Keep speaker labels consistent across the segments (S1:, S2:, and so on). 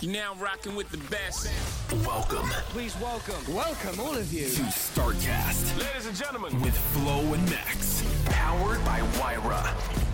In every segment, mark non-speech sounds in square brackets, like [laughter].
S1: You now rocking with the best.
S2: Welcome
S3: Please welcome, welcome all of you.
S2: to StarCast
S1: Ladies and gentlemen.
S2: with Flo and Max. Powered by Wyra.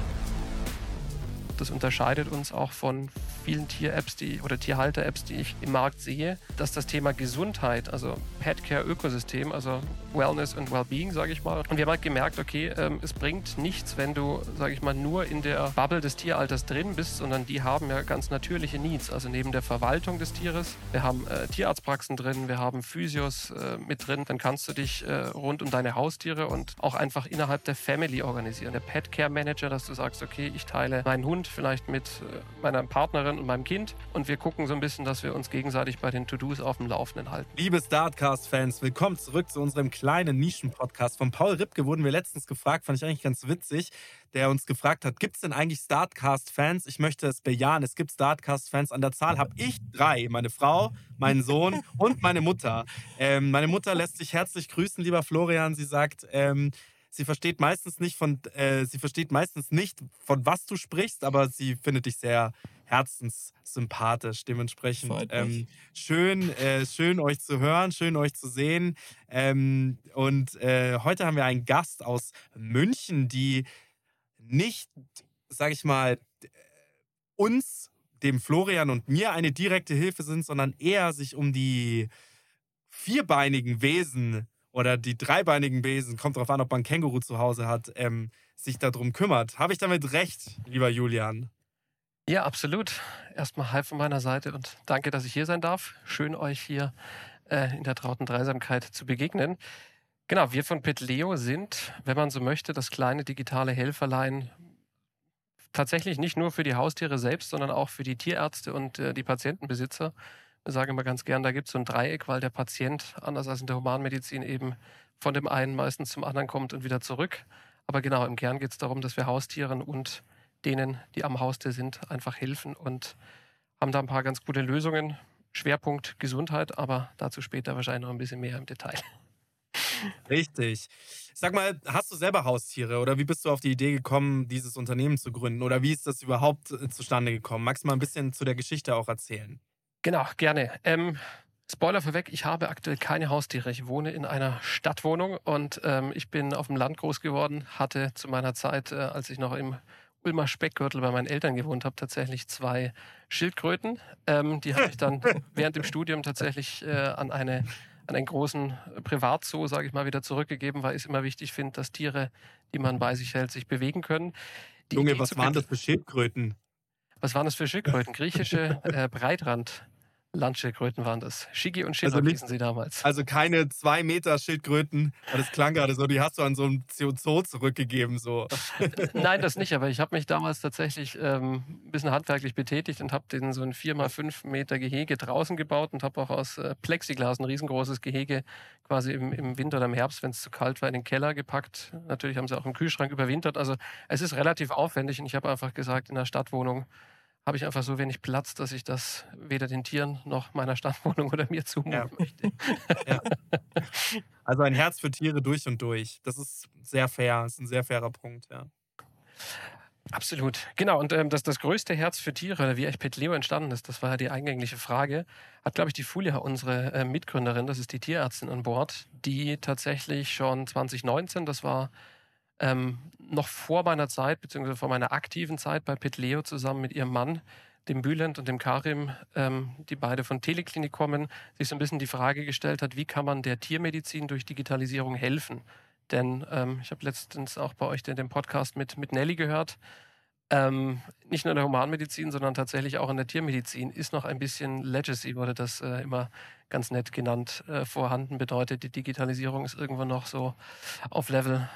S4: Das unterscheidet uns auch von vielen Tier-Apps oder Tierhalter-Apps, die ich im Markt sehe, dass das Thema Gesundheit, also Petcare-Ökosystem, also Wellness und Wellbeing, sage ich mal. Und wir haben halt gemerkt, okay, ähm, es bringt nichts, wenn du, sage ich mal, nur in der Bubble des Tieralters drin bist, sondern die haben ja ganz natürliche Needs. Also neben der Verwaltung des Tieres, wir haben äh, Tierarztpraxen drin, wir haben Physios äh, mit drin, dann kannst du dich äh, rund um deine Haustiere und auch einfach innerhalb der Family organisieren. Der Pet Care Manager, dass du sagst, okay, ich teile meinen Hund vielleicht mit äh, meiner Partnerin und meinem Kind und wir gucken so ein bisschen, dass wir uns gegenseitig bei den To-Dos auf dem Laufenden halten.
S5: Liebe Startcast-Fans, willkommen zurück zu unserem kleinen Nischen-Podcast. Von Paul Ripke wurden wir letztens gefragt, fand ich eigentlich ganz witzig, der uns gefragt hat, gibt es denn eigentlich Startcast-Fans? Ich möchte es bejahen, es gibt Startcast-Fans. An der Zahl habe ich drei, meine Frau, meinen Sohn und meine Mutter. Ähm, meine Mutter lässt sich herzlich grüßen, lieber Florian. Sie sagt, ähm, sie versteht meistens nicht von, äh, sie versteht meistens nicht, von was du sprichst, aber sie findet dich sehr herzenssympathisch. Dementsprechend ähm, schön, äh, schön euch zu hören, schön euch zu sehen. Ähm, und äh, heute haben wir einen Gast aus München, die nicht, sag ich mal, uns, dem Florian und mir eine direkte Hilfe sind, sondern eher sich um die vierbeinigen Wesen oder die dreibeinigen Wesen, kommt darauf an, ob man Känguru zu Hause hat, ähm, sich darum kümmert. Habe ich damit recht, lieber Julian?
S4: Ja, absolut. Erstmal Hi von meiner Seite und danke, dass ich hier sein darf. Schön, euch hier äh, in der trauten Dreisamkeit zu begegnen. Genau, wir von Petleo sind, wenn man so möchte, das kleine digitale Helferlein tatsächlich nicht nur für die Haustiere selbst, sondern auch für die Tierärzte und äh, die Patientenbesitzer. Wir sagen immer ganz gern, da gibt es so ein Dreieck, weil der Patient, anders als in der Humanmedizin, eben von dem einen meistens zum anderen kommt und wieder zurück. Aber genau, im Kern geht es darum, dass wir Haustieren und denen, die am Haustier sind, einfach helfen und haben da ein paar ganz gute Lösungen. Schwerpunkt Gesundheit, aber dazu später wahrscheinlich noch ein bisschen mehr im Detail.
S5: Richtig. Sag mal, hast du selber Haustiere oder wie bist du auf die Idee gekommen, dieses Unternehmen zu gründen oder wie ist das überhaupt äh, zustande gekommen? Magst du mal ein bisschen zu der Geschichte auch erzählen?
S4: Genau, gerne. Ähm, Spoiler vorweg, ich habe aktuell keine Haustiere. Ich wohne in einer Stadtwohnung und ähm, ich bin auf dem Land groß geworden, hatte zu meiner Zeit, äh, als ich noch im Ulmer Speckgürtel bei meinen Eltern gewohnt habe, tatsächlich zwei Schildkröten. Ähm, die habe ich dann [laughs] während dem Studium tatsächlich äh, an, eine, an einen großen Privatzoo, sage ich mal, wieder zurückgegeben, weil ich es immer wichtig finde, dass Tiere, die man bei sich hält, sich bewegen können. Die
S5: Junge,
S4: Idee
S5: was waren das für Schildkröten?
S4: Was waren das für Schildkröten? Griechische äh, Breitrand. Landschildkröten waren das. Shigi und Schiller
S5: Also
S4: hießen sie damals.
S5: Also keine zwei Meter Schildkröten, das klang gerade so, die hast du an so einem Zoo zurückgegeben. So. [laughs]
S4: Nein, das nicht, aber ich habe mich damals tatsächlich ähm, ein bisschen handwerklich betätigt und habe den so ein 4x5 Meter Gehege draußen gebaut und habe auch aus äh, Plexiglas ein riesengroßes Gehege quasi im, im Winter oder im Herbst, wenn es zu kalt war, in den Keller gepackt. Natürlich haben sie auch im Kühlschrank überwintert. Also es ist relativ aufwendig und ich habe einfach gesagt, in der Stadtwohnung habe ich einfach so wenig Platz, dass ich das weder den Tieren noch meiner Stadtwohnung [laughs] oder mir zumuten
S5: Ja.
S4: möchte. [laughs]
S5: Also ein Herz für Tiere durch und durch. Das ist sehr fair, das ist ein sehr fairer Punkt, ja.
S4: Absolut. Genau, und ähm, das, das größte Herz für Tiere, oder wie echt Pet Leo entstanden ist, das war ja die eingängliche Frage, hat, glaube ich, die Fulia, unsere äh, Mitgründerin, das ist die Tierärztin an Bord, die tatsächlich schon 2019, das war ähm, noch vor meiner Zeit, beziehungsweise vor meiner aktiven Zeit bei Pet Leo zusammen mit ihrem Mann, dem Bülent und dem Karim, ähm, die beide von Teleklinik kommen, sich so ein bisschen die Frage gestellt hat, wie kann man der Tiermedizin durch Digitalisierung helfen? Denn ähm, ich habe letztens auch bei euch den, den Podcast mit, mit Nelly gehört. Ähm, nicht nur in der Humanmedizin, sondern tatsächlich auch in der Tiermedizin ist noch ein bisschen Legacy, wurde das äh, immer ganz nett genannt, äh, vorhanden. Bedeutet, die Digitalisierung ist irgendwann noch so auf Level,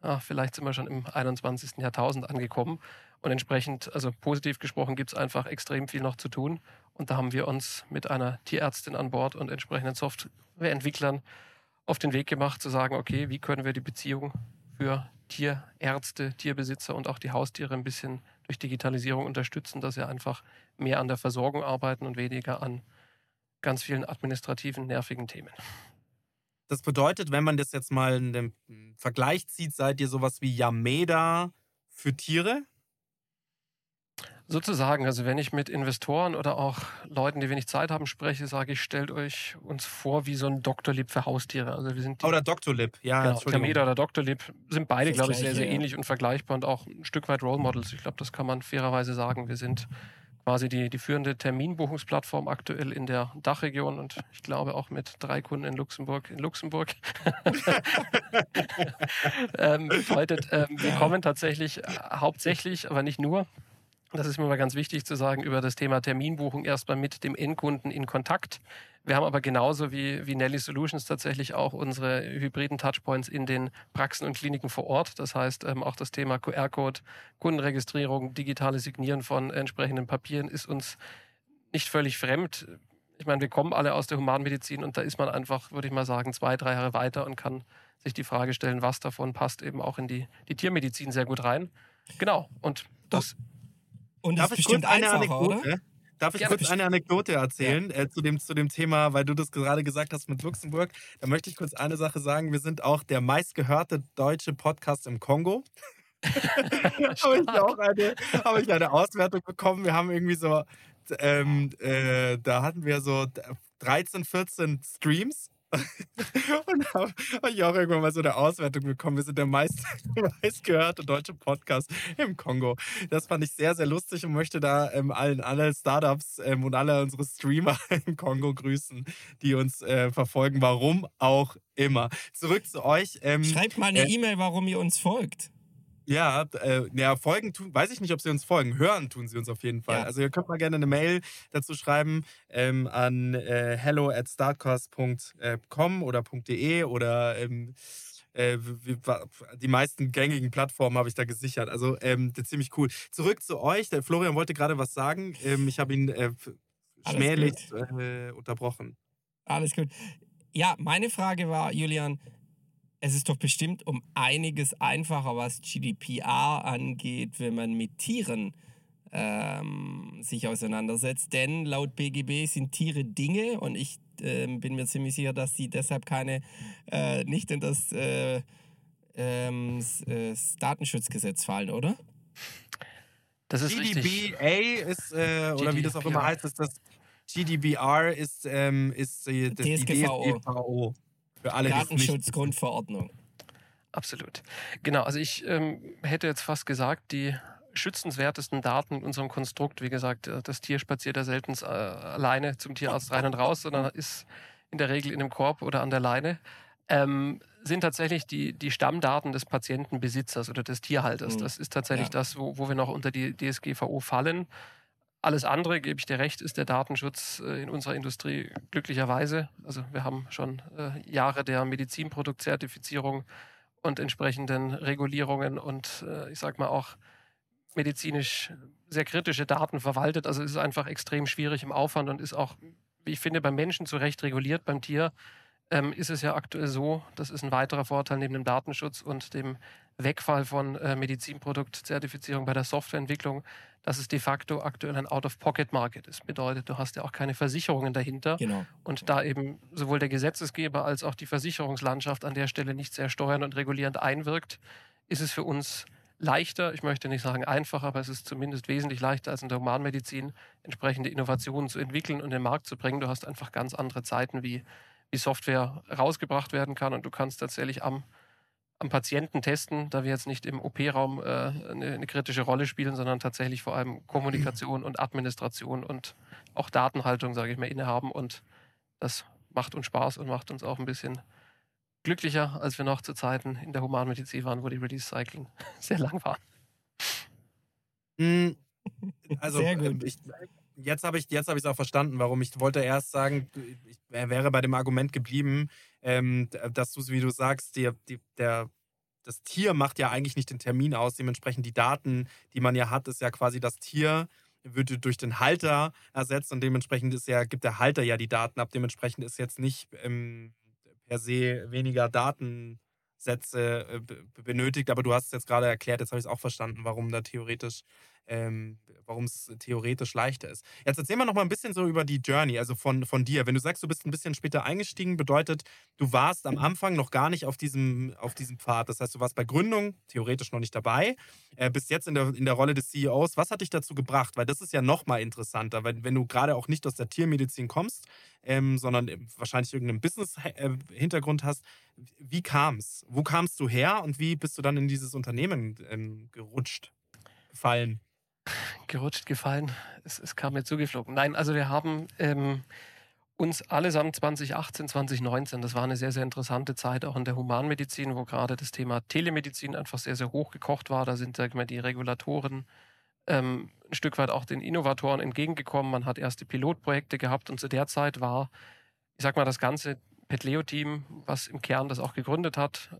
S4: ah, vielleicht sind wir schon im 21. Jahrtausend angekommen. Und entsprechend, also positiv gesprochen, gibt es einfach extrem viel noch zu tun. Und da haben wir uns mit einer Tierärztin an Bord und entsprechenden Softwareentwicklern auf den Weg gemacht, zu sagen, okay, wie können wir die Beziehung für Tierärzte, Tierbesitzer und auch die Haustiere ein bisschen durch Digitalisierung unterstützen, dass sie einfach mehr an der Versorgung arbeiten und weniger an ganz vielen administrativen, nervigen Themen.
S5: Das bedeutet, wenn man das jetzt mal in dem Vergleich zieht, seid ihr sowas wie Yameda für Tiere?
S4: Sozusagen, also wenn ich mit Investoren oder auch Leuten, die wenig Zeit haben, spreche, sage ich, stellt euch uns vor wie so ein Doktorlib für Haustiere. Also wir sind die,
S5: Oder Doctolib, ja.
S4: genau. Termeda oder Doktorlib sind beide, glaube ich, sehr, sehr ähnlich und vergleichbar und auch ein Stück weit Role Models. Ich glaube, das kann man fairerweise sagen. Wir sind quasi die, die führende Terminbuchungsplattform aktuell in der Dachregion und ich glaube auch mit drei Kunden in Luxemburg. In Luxemburg. [laughs] [laughs] ähm, bedeutet, ähm, wir kommen tatsächlich äh, hauptsächlich, aber nicht nur, das ist mir mal ganz wichtig zu sagen, über das Thema Terminbuchung erstmal mit dem Endkunden in Kontakt. Wir haben aber genauso wie, wie Nelly Solutions tatsächlich auch unsere hybriden Touchpoints in den Praxen und Kliniken vor Ort. Das heißt, ähm, auch das Thema QR-Code, Kundenregistrierung, digitales Signieren von entsprechenden Papieren ist uns nicht völlig fremd. Ich meine, wir kommen alle aus der Humanmedizin und da ist man einfach, würde ich mal sagen, zwei, drei Jahre weiter und kann sich die Frage stellen, was davon passt eben auch in die, die Tiermedizin sehr gut rein. Genau. Und das
S6: Und
S5: Darf
S6: ist
S5: kurz
S6: bestimmt
S5: eine
S6: einfacher, oder?
S5: Anekdote? Darf ich kurz eine Anekdote erzählen äh, zu, dem, zu dem Thema, weil du das gerade gesagt hast mit Luxemburg? Da möchte ich kurz eine Sache sagen. Wir sind auch der meistgehörte deutsche Podcast im Kongo. [laughs] habe ich auch eine, habe ich eine Auswertung bekommen. Wir haben irgendwie so, ähm, äh, da hatten wir so 13, 14 Streams. [laughs] Und habe hab ich auch irgendwann mal so eine Auswertung bekommen. Wir sind der meist, [laughs] meistgehörte deutsche Podcast im Kongo. Das fand ich sehr, sehr lustig und möchte da ähm, allen, alle Startups ähm, und alle unsere Streamer [laughs] im Kongo grüßen, die uns äh, verfolgen, warum auch immer. Zurück zu euch. Ähm,
S6: Schreibt mal eine
S5: äh,
S6: E-Mail, warum ihr uns folgt.
S5: Ja, äh, ja, folgen tun, weiß ich nicht, ob sie uns folgen. Hören tun sie uns auf jeden Fall.
S6: Ja.
S5: Also ihr könnt mal gerne eine Mail dazu schreiben ähm, an äh, hello at startcast.com oder .de oder ähm, äh, die meisten gängigen Plattformen habe ich da gesichert. Also ähm, das ist ziemlich cool. Zurück zu euch. Der Florian wollte gerade was sagen. Ähm, ich habe ihn äh, schmählich äh, unterbrochen.
S6: Alles gut. Ja, meine Frage war, Julian, es ist doch bestimmt um einiges einfacher, was GDPR angeht, wenn man mit Tieren ähm, sich auseinandersetzt. Denn laut BGB sind Tiere Dinge und ich ähm, bin mir ziemlich sicher, dass sie deshalb keine, äh, nicht in das, äh, ähm, s- äh, das Datenschutzgesetz fallen, oder?
S4: Das ist richtig.
S5: GDBA ist, äh, oder wie das auch immer
S4: GDPR.
S5: heißt, ist das GDBR ist, ähm, ist äh, das,
S6: DSGVO.
S5: DSGVO. Für alle,
S6: Datenschutzgrundverordnung.
S4: Absolut. Genau, also ich ähm, hätte jetzt fast gesagt, die schützenswertesten Daten in unserem Konstrukt, wie gesagt, äh, das Tier spaziert ja selten äh, alleine zum Tierarzt rein und raus, sondern ist in der Regel in einem Korb oder an der Leine, ähm, sind tatsächlich die, die Stammdaten des Patientenbesitzers oder des Tierhalters.
S6: Mhm.
S4: Das ist tatsächlich
S6: Ja.
S4: das, wo, wo wir noch unter die DSGVO fallen. Alles andere, gebe ich dir recht, ist der Datenschutz äh, in unserer Industrie glücklicherweise. Also wir haben schon äh, Jahre der Medizinproduktzertifizierung und entsprechenden Regulierungen und äh, ich sag mal auch medizinisch sehr kritische Daten verwaltet. Also es ist einfach extrem schwierig im Aufwand und ist auch, wie ich finde, beim Menschen zu Recht reguliert. Beim Tier ähm, ist es ja aktuell so, das ist ein weiterer Vorteil neben dem Datenschutz und dem Wegfall von äh, Medizinproduktzertifizierung bei der Softwareentwicklung, dass es de facto aktuell ein Out-of-Pocket-Market ist. Bedeutet, du hast ja auch keine Versicherungen dahinter.
S6: Genau.
S4: Und da eben sowohl der Gesetzesgeber als auch die Versicherungslandschaft an der Stelle nicht sehr steuernd und regulierend einwirkt, ist es für uns leichter, ich möchte nicht sagen einfacher, aber es ist zumindest wesentlich leichter als in der Humanmedizin, entsprechende Innovationen zu entwickeln und in den Markt zu bringen. Du hast einfach ganz andere Zeiten, wie, wie Software rausgebracht werden kann und du kannst tatsächlich am, am Patienten testen, da wir jetzt nicht im OP-Raum äh, eine, eine kritische Rolle spielen, sondern tatsächlich vor allem Kommunikation und Administration und auch Datenhaltung, sage ich mal, innehaben. Und das macht uns Spaß und macht uns auch ein bisschen glücklicher, als wir noch zu Zeiten in der Humanmedizin waren, wo die Release-Cycling [laughs] sehr lang waren.
S5: Mm, [laughs] Also,
S6: Sehr gut.
S5: ähm, ich, jetzt habe ich es auch verstanden, warum ich wollte erst sagen, ich wäre bei dem Argument geblieben, ähm, dass du, wie du sagst, die, die, der, das Tier macht ja eigentlich nicht den Termin aus. Dementsprechend die Daten, die man ja hat, ist ja quasi das Tier wird durch den Halter ersetzt und dementsprechend ist ja, gibt der Halter ja die Daten ab. Dementsprechend ist jetzt nicht ähm, per se weniger Datensätze äh, be- benötigt, aber du hast es jetzt gerade erklärt, jetzt habe ich es auch verstanden, warum da theoretisch ähm, warum es theoretisch leichter ist. Jetzt erzähl mal noch mal ein bisschen so über die Journey, also von, von dir. Wenn du sagst, du bist ein bisschen später eingestiegen, bedeutet, du warst am Anfang noch gar nicht auf diesem, auf diesem Pfad. Das heißt, du warst bei Gründung theoretisch noch nicht dabei, äh, bist jetzt in der, in der Rolle des CEOs. Was hat dich dazu gebracht? Weil das ist ja noch mal interessanter, weil wenn du gerade auch nicht aus der Tiermedizin kommst, ähm, sondern wahrscheinlich irgendeinen Business-Hintergrund hast. Wie kam es? Wo kamst du her und wie bist du dann in dieses Unternehmen ähm, gerutscht, gefallen?
S4: Gerutscht, gefallen. Es, es kam mir zugeflogen. Nein, also wir haben ähm, uns allesamt 2018, 2019, das war eine sehr, sehr interessante Zeit auch in der Humanmedizin, wo gerade das Thema Telemedizin einfach sehr, sehr hoch gekocht war. Da sind, sag ich mal, die Regulatoren ähm, ein Stück weit auch den Innovatoren entgegengekommen. Man hat erste Pilotprojekte gehabt und zu der Zeit war, ich sag mal, das ganze Petleo-Team, was im Kern das auch gegründet hat,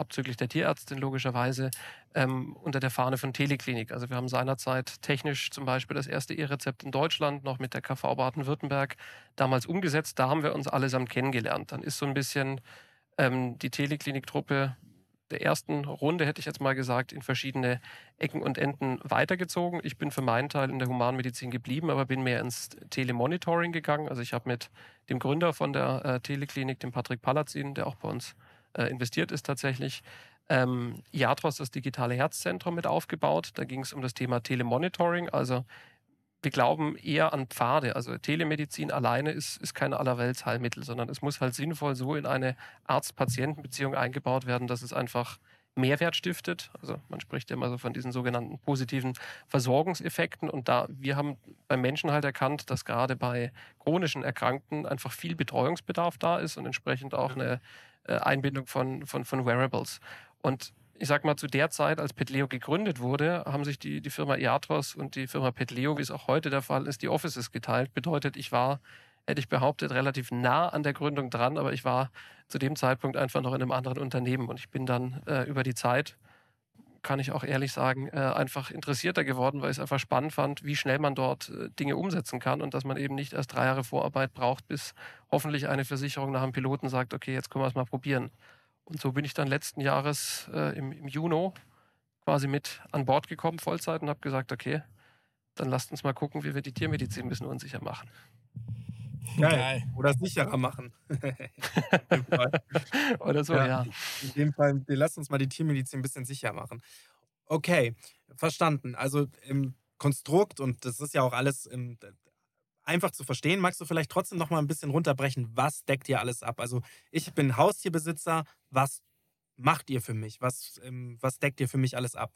S4: abzüglich der Tierärztin logischerweise, ähm, unter der Fahne von Teleklinik. Also wir haben seinerzeit technisch zum Beispiel das erste E-Rezept in Deutschland noch mit der KV Baden-Württemberg damals umgesetzt. Da haben wir uns allesamt kennengelernt. Dann ist so ein bisschen ähm, die Teleklinik-Truppe der ersten Runde, hätte ich jetzt mal gesagt, in verschiedene Ecken und Enden weitergezogen. Ich bin für meinen Teil in der Humanmedizin geblieben, aber bin mehr ins Telemonitoring gegangen. Also ich habe mit dem Gründer von der äh, Teleklinik, dem Patrick Palazin, der auch bei uns äh, investiert ist tatsächlich, ähm, IATROS, das digitale Herzzentrum, mit aufgebaut. Da ging es um das Thema Telemonitoring. Also wir glauben eher an Pfade. Also Telemedizin alleine ist, ist kein Allerweltsheilmittel, sondern es muss halt sinnvoll so in eine Arzt-Patienten-Beziehung eingebaut werden, dass es einfach Mehrwert stiftet. Also man spricht ja immer so von diesen sogenannten positiven Versorgungseffekten. Und da wir haben beim Menschen halt erkannt, dass gerade bei chronischen Erkrankten einfach viel Betreuungsbedarf da ist und entsprechend auch eine Einbindung von, von, von Wearables. Und ich sag mal, zu der Zeit, als Petleo gegründet wurde, haben sich die, die Firma Iatros und die Firma Petleo, wie es auch heute der Fall ist, die Offices geteilt. Bedeutet, ich war, hätte ich behauptet, relativ nah an der Gründung dran, aber ich war zu dem Zeitpunkt einfach noch in einem anderen Unternehmen und ich bin dann äh, über die Zeit, kann ich auch ehrlich sagen, äh, einfach interessierter geworden, weil ich es einfach spannend fand, wie schnell man dort äh, Dinge umsetzen kann und dass man eben nicht erst drei Jahre Vorarbeit braucht, bis hoffentlich eine Versicherung nach einem Piloten sagt, okay, jetzt können wir es mal probieren. Und so bin ich dann letzten Jahres äh, im, im Juni quasi mit an Bord gekommen, Vollzeit, und habe gesagt, okay, dann lasst uns mal gucken, wie wir die Tiermedizin ein bisschen unsicher machen.
S5: Geil. Geil. Oder sicherer machen. [laughs] [laughs]
S4: Oder so, ja, ja.
S5: In dem Fall, wir lassen uns mal die Tiermedizin ein bisschen sicher machen. Okay, verstanden. Also im Konstrukt, und das ist ja auch alles im, einfach zu verstehen. Magst du vielleicht trotzdem noch mal ein bisschen runterbrechen, was deckt ihr alles ab? Also ich bin Haustierbesitzer, was macht ihr für mich? Was, ähm, was deckt ihr für mich alles ab?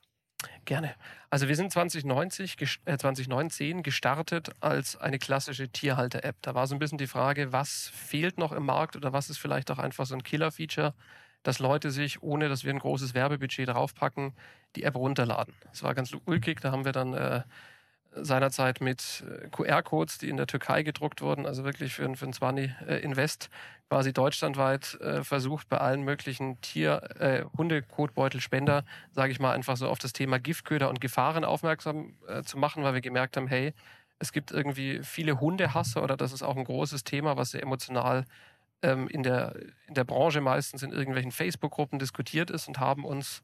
S4: Gerne. Also wir sind 2090, äh 2019 gestartet als eine klassische Tierhalter-App. Da war so ein bisschen die Frage, was fehlt noch im Markt oder was ist vielleicht auch einfach so ein Killer-Feature, dass Leute sich, ohne dass wir ein großes Werbebudget draufpacken, die App runterladen. Das war ganz ulkig. Da haben wir dann äh, seinerzeit mit äh, QR-Codes, die in der Türkei gedruckt wurden, also wirklich für, für ein 20 äh, quasi deutschlandweit äh, versucht, bei allen möglichen Tier-, äh, Hundekotbeutelspender, sage ich mal, einfach so auf das Thema Giftköder und Gefahren aufmerksam äh, zu machen, weil wir gemerkt haben, hey, es gibt irgendwie viele Hundehasser oder das ist auch ein großes Thema, was sehr emotional ähm, in, der, in der Branche meistens in irgendwelchen Facebook-Gruppen diskutiert ist und haben uns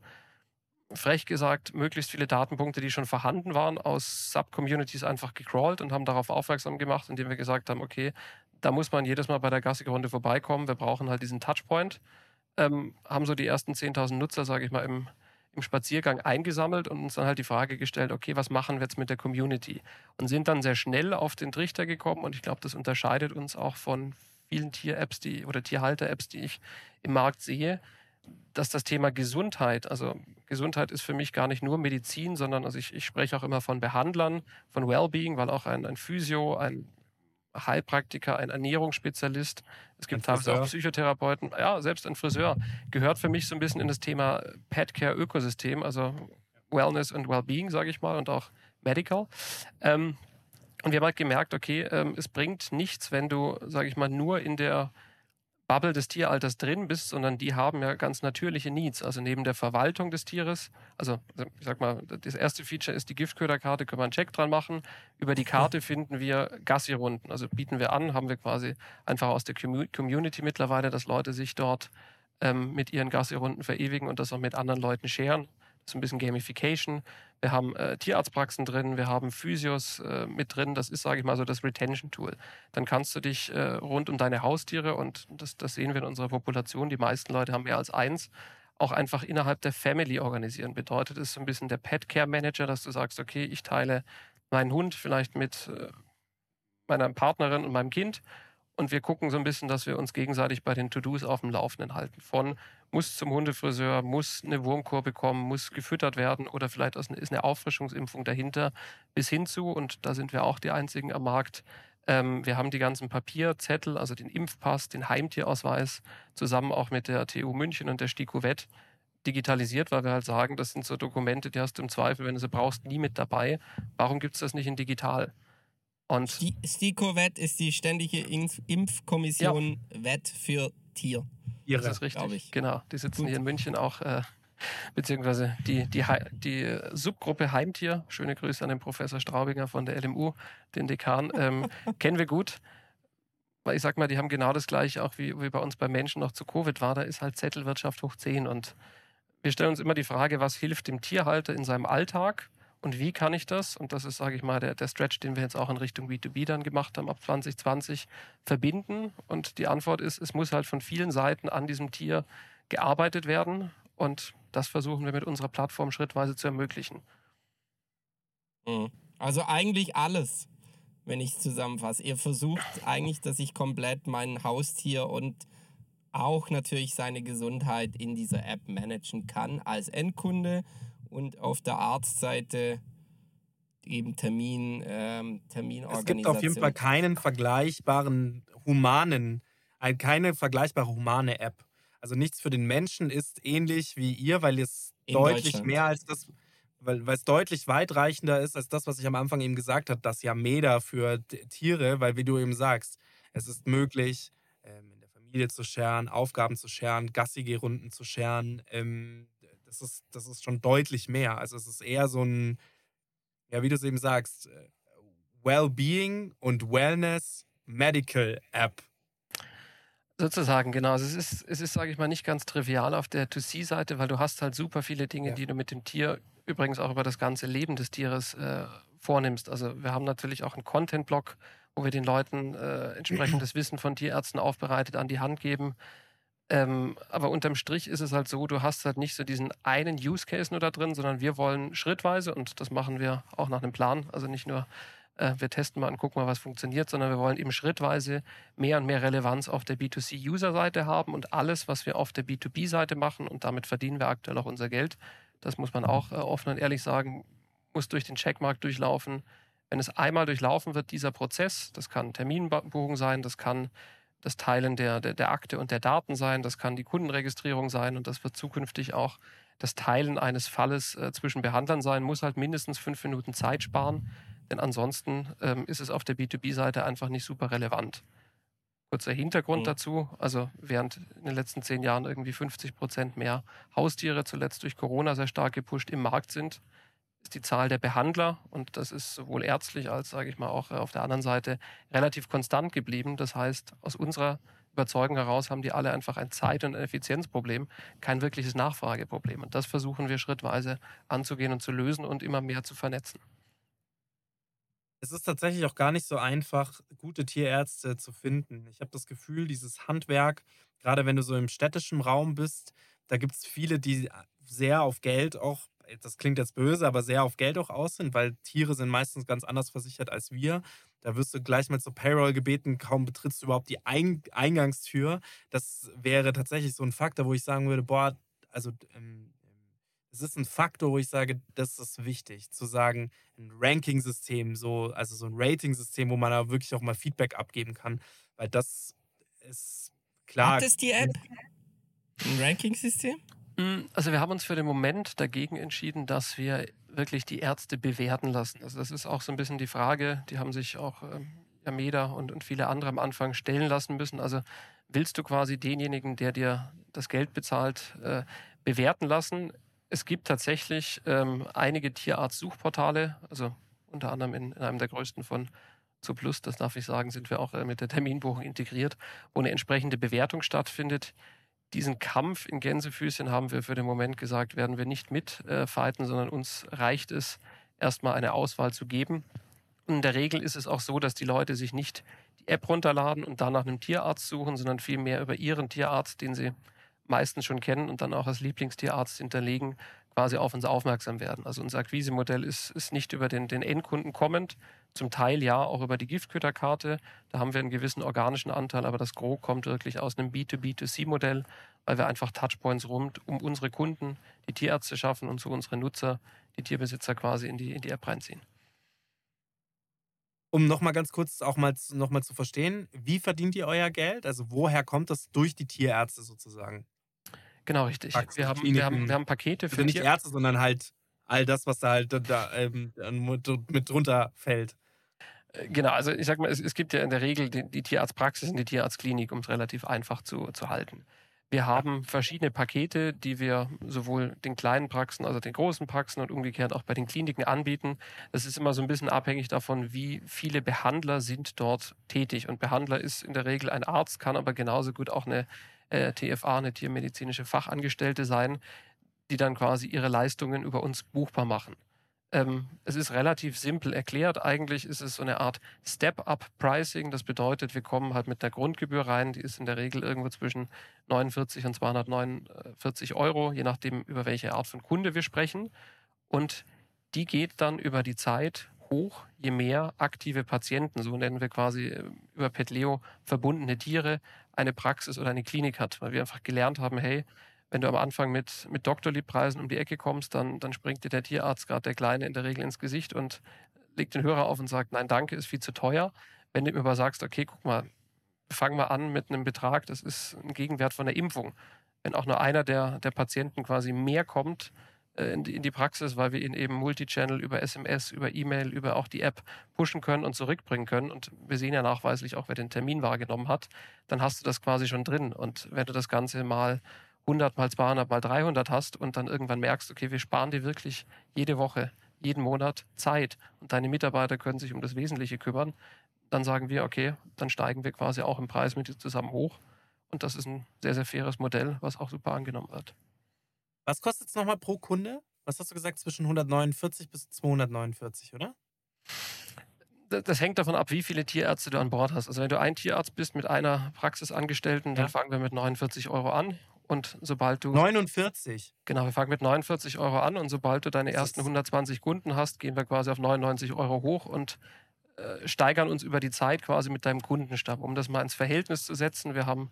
S4: frech gesagt, möglichst viele Datenpunkte, die schon vorhanden waren, aus Sub-Communities einfach gecrawlt und haben darauf aufmerksam gemacht, indem wir gesagt haben, okay, da muss man jedes Mal bei der Gassi-Runde vorbeikommen. Wir brauchen halt diesen Touchpoint. Ähm, haben so die ersten 10.000 Nutzer, sage ich mal, im, im Spaziergang eingesammelt und uns dann halt die Frage gestellt, okay, was machen wir jetzt mit der Community? Und sind dann sehr schnell auf den Trichter gekommen und ich glaube, das unterscheidet uns auch von vielen Tier-Apps oder Tierhalter-Apps, die ich im Markt sehe, dass das Thema Gesundheit, also Gesundheit ist für mich gar nicht nur Medizin, sondern also ich, ich spreche auch immer von Behandlern, von Wellbeing, weil auch ein, ein Physio, ein Heilpraktiker, ein Ernährungsspezialist, es gibt teilweise auch Psychotherapeuten, ja, selbst ein Friseur, gehört für mich so ein bisschen in das Thema Pet-Care-Ökosystem, also Wellness und Wellbeing, sage ich mal, und auch Medical. Ähm, und wir haben halt gemerkt, okay, ähm, es bringt nichts, wenn du, sage ich mal, nur in der Bubble des Tieralters drin bist, sondern die haben ja ganz natürliche Needs. Also neben der Verwaltung des Tieres, also ich sag mal, das erste Feature ist die Giftköderkarte, können wir einen Check dran machen. Über die Karte [laughs] finden wir Gassi-Runden, also bieten wir an, haben wir quasi einfach aus der Community mittlerweile, dass Leute sich dort ähm, mit ihren Gassi-Runden verewigen und das auch mit anderen Leuten scheren. Das ist ein bisschen Gamification. Wir haben äh, Tierarztpraxen drin, wir haben Physios äh, mit drin. Das ist, sage ich mal, so das Retention-Tool. Dann kannst du dich äh, rund um deine Haustiere, und das, das sehen wir in unserer Population, die meisten Leute haben mehr als eins, auch einfach innerhalb der Family organisieren. Bedeutet es so ein bisschen der Pet Care Manager, dass du sagst, okay, ich teile meinen Hund vielleicht mit äh, meiner Partnerin und meinem Kind und wir gucken so ein bisschen, dass wir uns gegenseitig bei den To-Dos auf dem Laufenden halten. Von muss zum Hundefriseur, muss eine Wurmkur bekommen, muss gefüttert werden oder vielleicht ist eine Auffrischungsimpfung dahinter, bis hin zu, und da sind wir auch die einzigen am Markt, ähm, wir haben die ganzen Papierzettel, also den Impfpass, den Heimtierausweis, zusammen auch mit der TU München und der STIKO Wett digitalisiert, weil wir halt sagen, das sind so Dokumente, die hast du im Zweifel, wenn du sie brauchst, nie mit dabei. Warum gibt es das nicht in digital?
S6: Und STIKO-Wett ist die ständige Impf Impfkommission ja. Wett für Tier.
S4: Das ist richtig, genau. Die sitzen Gut. hier in München auch, äh, beziehungsweise die, die, die Subgruppe Heimtier, schöne Grüße an den Professor Straubinger von der LMU, den Dekan, ähm, [laughs] kennen wir gut. Weil ich sag mal, die haben genau das gleiche auch wie, wie bei uns bei Menschen noch zu Covid war. Da ist halt Zettelwirtschaft hoch 10 und wir stellen uns immer die Frage, was hilft dem Tierhalter in seinem Alltag und wie kann ich das, und das ist, sage ich mal, der, der Stretch, den wir jetzt auch in Richtung B2B dann gemacht haben, ab 2020, verbinden. Und die Antwort ist, es muss halt von vielen Seiten an diesem Tier gearbeitet werden. Und das versuchen wir mit unserer Plattform schrittweise zu ermöglichen.
S6: Mhm. Also eigentlich alles, wenn ich zusammenfasse. Ihr versucht eigentlich, dass ich komplett mein Haustier und auch natürlich seine Gesundheit in dieser App managen kann als Endkunde und auf der Arztseite eben Termin, ähm, Terminorganisation.
S5: Es gibt auf jeden Fall keinen vergleichbaren humanen, keine vergleichbare humane App. Also nichts für den Menschen ist ähnlich wie ihr, weil es In deutlich mehr als das, weil, weil es deutlich weitreichender ist als das, was ich am Anfang eben gesagt habe, das Yameda für Tiere, weil wie du eben sagst, es ist möglich, ähm, Familie zu scheren, Aufgaben zu scheren, Gassigeh-Runden zu scheren. Ähm, das, ist, das ist schon deutlich mehr. Also es ist eher so ein, ja, wie du es eben sagst, äh, Wellbeing und Wellness Medical App.
S4: Sozusagen, genau. Also es ist, es ist, sage ich mal, nicht ganz trivial auf der To-See-Seite, weil du hast halt super viele Dinge, ja. die du mit dem Tier, übrigens auch über das ganze Leben des Tieres äh, vornimmst. Also wir haben natürlich auch einen Content-Blog, wo wir den Leuten äh, entsprechendes [clears throat] Wissen von Tierärzten aufbereitet an die Hand geben. Ähm, aber unterm Strich ist es halt so, du hast halt nicht so diesen einen Use Case nur da drin, sondern wir wollen schrittweise, und das machen wir auch nach einem Plan, also nicht nur äh, wir testen mal und gucken mal, was funktioniert, sondern wir wollen eben schrittweise mehr und mehr Relevanz auf der B2C-User-Seite haben und alles, was wir auf der B2B-Seite machen, und damit verdienen wir aktuell auch unser Geld, das muss man auch äh, offen und ehrlich sagen, muss durch den Checkmarkt durchlaufen. Wenn es einmal durchlaufen wird, dieser Prozess, das kann Terminbuchung sein, das kann das Teilen der, der, der Akte und der Daten sein, das kann die Kundenregistrierung sein und das wird zukünftig auch das Teilen eines Falles äh, zwischen Behandlern sein, muss halt mindestens fünf Minuten Zeit sparen, denn ansonsten ähm, ist es auf der B2B-Seite einfach nicht super relevant. Kurzer Hintergrund mhm. dazu, also während in den letzten zehn Jahren irgendwie 50 Prozent mehr Haustiere zuletzt durch Corona sehr stark gepusht im Markt sind, ist die Zahl der Behandler, und das ist sowohl ärztlich als, sage ich mal, auch äh, auf der anderen Seite relativ konstant geblieben. Das heißt, aus unserer Überzeugung heraus haben die alle einfach ein Zeit- und Effizienzproblem, kein wirkliches Nachfrageproblem. Und das versuchen wir schrittweise anzugehen und zu lösen und immer mehr zu vernetzen.
S5: Es ist tatsächlich auch gar nicht so einfach, gute Tierärzte zu finden. Ich habe das Gefühl, dieses Handwerk, gerade wenn du so im städtischen Raum bist, da gibt es viele, die sehr auf Geld auch das klingt jetzt böse, aber sehr auf Geld auch aus sind, weil Tiere sind meistens ganz anders versichert als wir. Da wirst du gleich mal zur Payroll gebeten, kaum betrittst du überhaupt die Ein Eingangstür. Das wäre tatsächlich so ein Faktor, wo ich sagen würde, boah, also ähm, es ist ein Faktor, wo ich sage, das ist wichtig, zu sagen, ein Ranking-System, so, also so ein Rating-System, wo man da wirklich auch mal Feedback abgeben kann, weil das ist klar.
S6: Hat es die App? Ein Ranking-System?
S4: Mm, also wir haben uns für den Moment dagegen entschieden, dass wir wirklich die Ärzte bewerten lassen. Also das ist auch so ein bisschen die Frage, die haben sich auch ähm, Ameda und, und viele andere am Anfang stellen lassen müssen. Also willst du quasi denjenigen, der dir das Geld bezahlt, äh, bewerten lassen? Es gibt tatsächlich ähm, einige Tierarzt-Suchportale, also unter anderem in, in, einem der größten von Zuplus, das darf ich sagen, sind wir auch äh, mit der Terminbuchung integriert, wo eine entsprechende Bewertung stattfindet diesen Kampf in Gänsefüßchen haben wir für den Moment gesagt, werden wir nicht mitfighten, äh, sondern uns reicht es, erstmal eine Auswahl zu geben. Und in der Regel ist es auch so, dass die Leute sich nicht die App runterladen und dann nach einem Tierarzt suchen, sondern vielmehr über ihren Tierarzt, den sie meistens schon kennen und dann auch als Lieblingstierarzt hinterlegen, quasi auf uns aufmerksam werden. Also unser Akquisemodell ist, ist nicht über den, den Endkunden kommend, zum Teil ja auch über die Giftköderkarte. Da haben wir einen gewissen organischen Anteil, aber das Gros kommt wirklich aus einem B2B2C-Modell, weil wir einfach Touchpoints rund um unsere Kunden, die Tierärzte schaffen und so unsere Nutzer, die Tierbesitzer quasi in die, in die App reinziehen.
S5: Um nochmal ganz kurz auch mal, noch mal zu verstehen, wie verdient ihr euer Geld? Also woher kommt das durch die Tierärzte sozusagen?
S4: Genau, richtig. wir, haben, wir, haben, wir haben Pakete für
S5: also nicht Ärzte, sondern halt all das, was da halt da, ähm, mit drunter fällt.
S4: Äh, genau, also ich sag mal, es, es gibt ja in der Regel die, die Tierarztpraxis und die Tierarztklinik, um es relativ einfach zu, zu halten. Wir haben verschiedene Pakete, die wir sowohl den kleinen Praxen, also den großen Praxen und umgekehrt auch bei den Kliniken anbieten. Das ist immer so ein bisschen abhängig davon, wie viele Behandler sind dort tätig. Und Behandler ist in der Regel ein Arzt, kann aber genauso gut auch eine äh, TFA, eine tiermedizinische Fachangestellte sein, die dann quasi ihre Leistungen über uns buchbar machen. Ähm, es ist relativ simpel erklärt. Eigentlich ist es so eine Art Step-up-Pricing. Das bedeutet, wir kommen halt mit der Grundgebühr rein. Die ist in der Regel irgendwo zwischen 49 und 249 Euro, je nachdem, über welche Art von Kunde wir sprechen. Und die geht dann über die Zeit hoch, je mehr aktive Patienten, so nennen wir quasi äh, über PetLeo verbundene Tiere, eine Praxis oder eine Klinik hat, weil wir einfach gelernt haben, hey, wenn du am Anfang mit, mit Doktorliebpreisen um die Ecke kommst, dann, dann springt dir der Tierarzt, gerade der Kleine, in der Regel ins Gesicht und legt den Hörer auf und sagt, nein, danke, ist viel zu teuer. Wenn du ihm aber sagst, okay, guck mal, fang mal an mit einem Betrag, das ist ein Gegenwert von der Impfung. Wenn auch nur einer der, der Patienten quasi mehr kommt in, die, in die Praxis, weil wir ihn eben Multichannel über SMS, über E-Mail, über auch die App pushen können und zurückbringen können. Und wir sehen ja nachweislich auch, wer den Termin wahrgenommen hat, dann hast du das quasi schon drin. Und wenn du das Ganze mal 100 mal 200 mal 300 hast und dann irgendwann merkst, okay, wir sparen dir wirklich jede Woche, jeden Monat Zeit und deine Mitarbeiter können sich um das Wesentliche kümmern, dann sagen wir, okay, dann steigen wir quasi auch im Preis mit dir zusammen hoch. Und das ist ein sehr, sehr faires Modell, was auch super angenommen wird.
S5: Was kostet es nochmal pro Kunde? Was hast du gesagt? Zwischen 149 bis 249, oder?
S4: das hängt davon ab, wie viele Tierärzte du an Bord hast. Also wenn du ein Tierarzt bist mit einer Praxisangestellten, dann ja. fangen wir mit 49 Euro an. Und sobald du.
S5: 49?
S4: Genau, wir fangen mit 49 Euro an und sobald du deine ersten 120 Kunden hast, gehen wir quasi auf 99 Euro hoch und äh, steigern uns über die Zeit quasi mit deinem Kundenstamm. Um das mal ins Verhältnis zu setzen, wir haben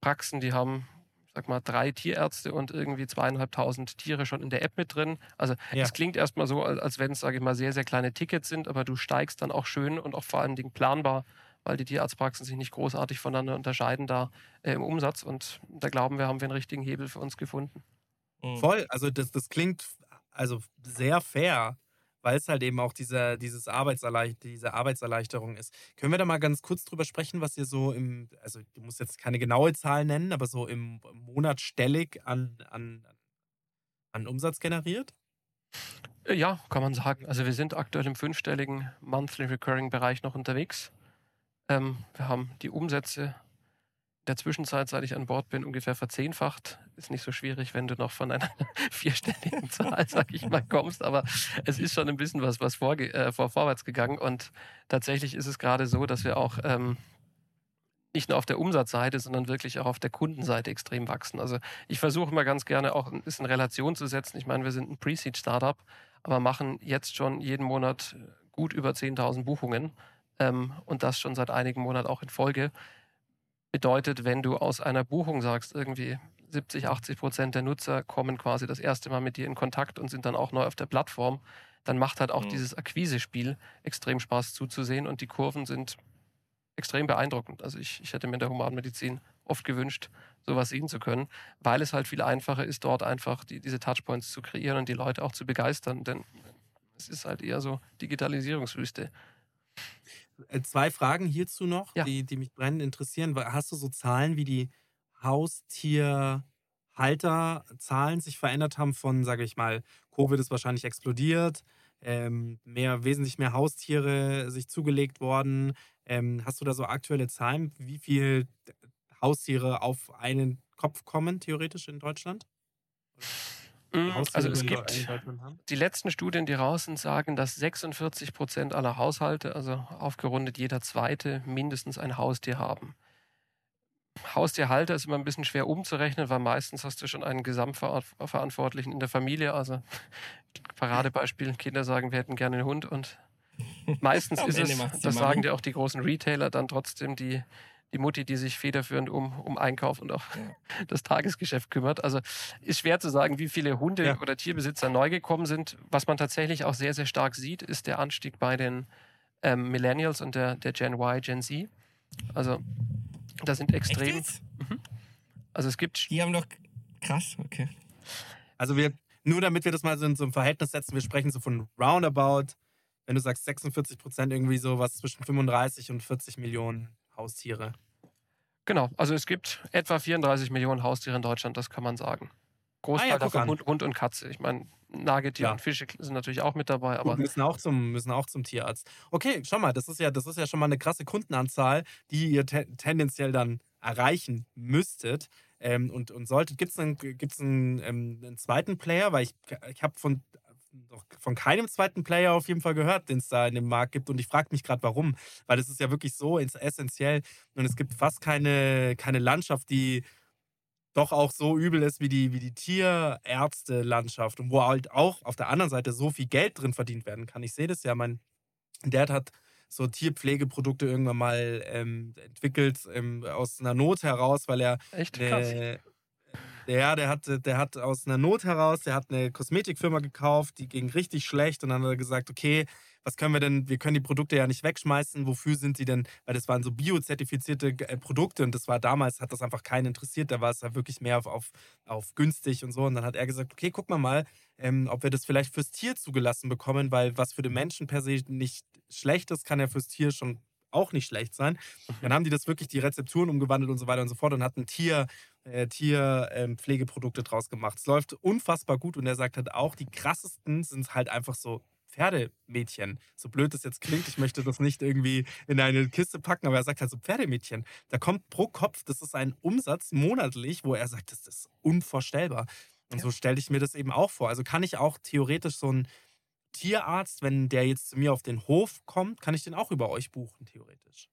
S4: Praxen, die haben, sag mal, drei Tierärzte und irgendwie zweieinhalbtausend Tiere schon in der App mit drin. Also es ja. klingt erstmal so, als wenn es, sage ich mal, sehr, sehr kleine Tickets sind, aber du steigst dann auch schön und auch vor allen Dingen planbar weil die Tierarztpraxen sich nicht großartig voneinander unterscheiden da äh, im Umsatz. Und da glauben wir, haben wir einen richtigen Hebel für uns gefunden.
S5: Mhm. Voll, also das, das klingt also sehr fair, weil es halt eben auch diese, dieses Arbeitserleicht diese Arbeitserleichterung ist. Können wir da mal ganz kurz drüber sprechen, was ihr so im, also du musst jetzt keine genaue Zahl nennen, aber so im Monat stellig an, an, an Umsatz generiert?
S4: Äh, ja, kann man sagen. Also wir sind aktuell im fünfstelligen Monthly Recurring Bereich noch unterwegs. Ähm, wir haben die Umsätze der Zwischenzeit, seit ich an Bord bin, ungefähr verzehnfacht. Ist nicht so schwierig, wenn du noch von einer [laughs] vierstelligen Zahl, sag ich mal, kommst. Aber es ist schon ein bisschen was, was vor, äh, vor vorwärts gegangen. Und tatsächlich ist es gerade so, dass wir auch ähm, nicht nur auf der Umsatzseite, sondern wirklich auch auf der Kundenseite extrem wachsen. Also ich versuche mal ganz gerne auch ein bisschen Relation zu setzen. Ich meine, wir sind ein Pre-Seed-Startup, aber machen jetzt schon jeden Monat gut über 10.000 Buchungen ähm, und das schon seit einigen Monaten auch in Folge. Bedeutet, wenn du aus einer Buchung sagst, irgendwie 70, 80 Prozent der Nutzer kommen quasi das erste Mal mit dir in Kontakt und sind dann auch neu auf der Plattform, dann macht halt auch mhm. dieses Akquise-Spiel extrem Spaß zuzusehen und die Kurven sind extrem beeindruckend. Also ich, ich hätte mir in der Humanmedizin oft gewünscht, sowas sehen zu können, weil es halt viel einfacher ist, dort einfach die, diese Touchpoints zu kreieren und die Leute auch zu begeistern, denn es ist halt eher so Digitalisierungswüste.
S5: Äh, zwei Fragen hierzu noch, ja. die, die mich brennend interessieren. Hast du so Zahlen, wie die Haustierhalterzahlen sich verändert haben von, sage ich mal, Covid ist wahrscheinlich explodiert, ähm, mehr, wesentlich mehr Haustiere sich zugelegt worden. Ähm, hast du da so aktuelle Zahlen, wie viel Haustiere auf einen Kopf kommen, theoretisch in Deutschland?
S4: Mm, Also
S5: Haustiere
S4: es gibt die letzten Studien, die raus sind, sagen, dass 46 Prozent aller Haushalte, also aufgerundet jeder zweite, mindestens ein Haustier haben. Haustierhalter ist immer ein bisschen schwer umzurechnen, weil meistens hast du schon einen Gesamtverantwortlichen in der Familie. Also [laughs] Paradebeispiel, Kinder sagen, wir hätten gerne einen Hund und meistens [laughs] ist es, das sagen dir auch die großen Retailer, dann trotzdem die, die Mutti, die sich federführend um, um Einkauf und auch [laughs] das Tagesgeschäft kümmert. Also ist schwer zu sagen, wie viele Hunde
S5: Ja.
S4: oder Tierbesitzer neu gekommen sind. Was man tatsächlich auch sehr, sehr stark sieht, ist der Anstieg bei den ähm, Millennials und der, der Gen Y, Gen Z. Also das sind
S6: Echt
S4: extrem.
S6: jetzt?
S4: Also es gibt
S6: Die haben doch. Krass, okay.
S5: Also wir, nur damit wir das mal so in so ein Verhältnis setzen, wir sprechen so von roundabout, wenn du sagst 46 Prozent irgendwie so was zwischen 35 und 40 Millionen Haustiere.
S4: Genau, also es gibt etwa 34 Millionen Haustiere in Deutschland, das kann man sagen. Großteil
S5: Ah ja,
S4: davon. Hund, Hund und Katze. Ich meine, Nagetiere
S5: Ja.
S4: und Fische sind natürlich auch mit dabei,
S5: Gut,
S4: aber
S5: müssen auch zum müssen auch zum Tierarzt. Okay, schau mal, das ist ja das ist ja schon mal eine krasse Kundenanzahl, die ihr te tendenziell dann erreichen müsstet ähm, und, und solltet. Gibt es einen, gibt's einen, ähm, einen zweiten Player? Weil ich, ich habe von, noch von keinem zweiten Player auf jeden Fall gehört, den es da in dem Markt gibt. Und ich frage mich gerade, warum. Weil das ist ja wirklich so essentiell und es gibt fast keine, keine Landschaft, die doch auch so übel ist wie die, wie die Tierärzte-Landschaft und wo halt auch auf der anderen Seite so viel Geld drin verdient werden kann. Ich sehe das ja, mein Dad hat so Tierpflegeprodukte irgendwann mal ähm, entwickelt ähm, aus einer Not heraus, weil er
S4: echt krass.
S5: eine, ja, der hat, der hat aus einer Not heraus, der hat eine Kosmetikfirma gekauft, die ging richtig schlecht und dann hat er gesagt, okay, was können wir denn, wir können die Produkte ja nicht wegschmeißen, wofür sind sie denn, weil das waren so biozertifizierte äh, Produkte und das war damals, hat das einfach keinen interessiert, da war es ja wirklich mehr auf, auf, auf günstig und so. Und dann hat er gesagt, okay, guck mal mal, ähm, ob wir das vielleicht fürs Tier zugelassen bekommen, weil was für den Menschen per se nicht schlecht ist, kann ja fürs Tier schon auch nicht schlecht sein. Dann haben die das wirklich die Rezepturen umgewandelt und so weiter und so fort und hatten Tier, äh, Tierpflegeprodukte draus gemacht. Es läuft unfassbar gut und er sagt halt auch, die krassesten sind halt einfach so Pferdemädchen. So blöd das jetzt klingt, ich möchte das nicht irgendwie in eine Kiste packen, aber er sagt halt so Pferdemädchen. Da kommt pro Kopf, das ist ein Umsatz monatlich, wo er sagt, das ist unvorstellbar. Und so stelle ich mir das eben auch vor. Also kann ich auch theoretisch so ein Tierarzt, wenn der jetzt zu mir auf den Hof kommt, kann ich den auch über euch buchen, theoretisch.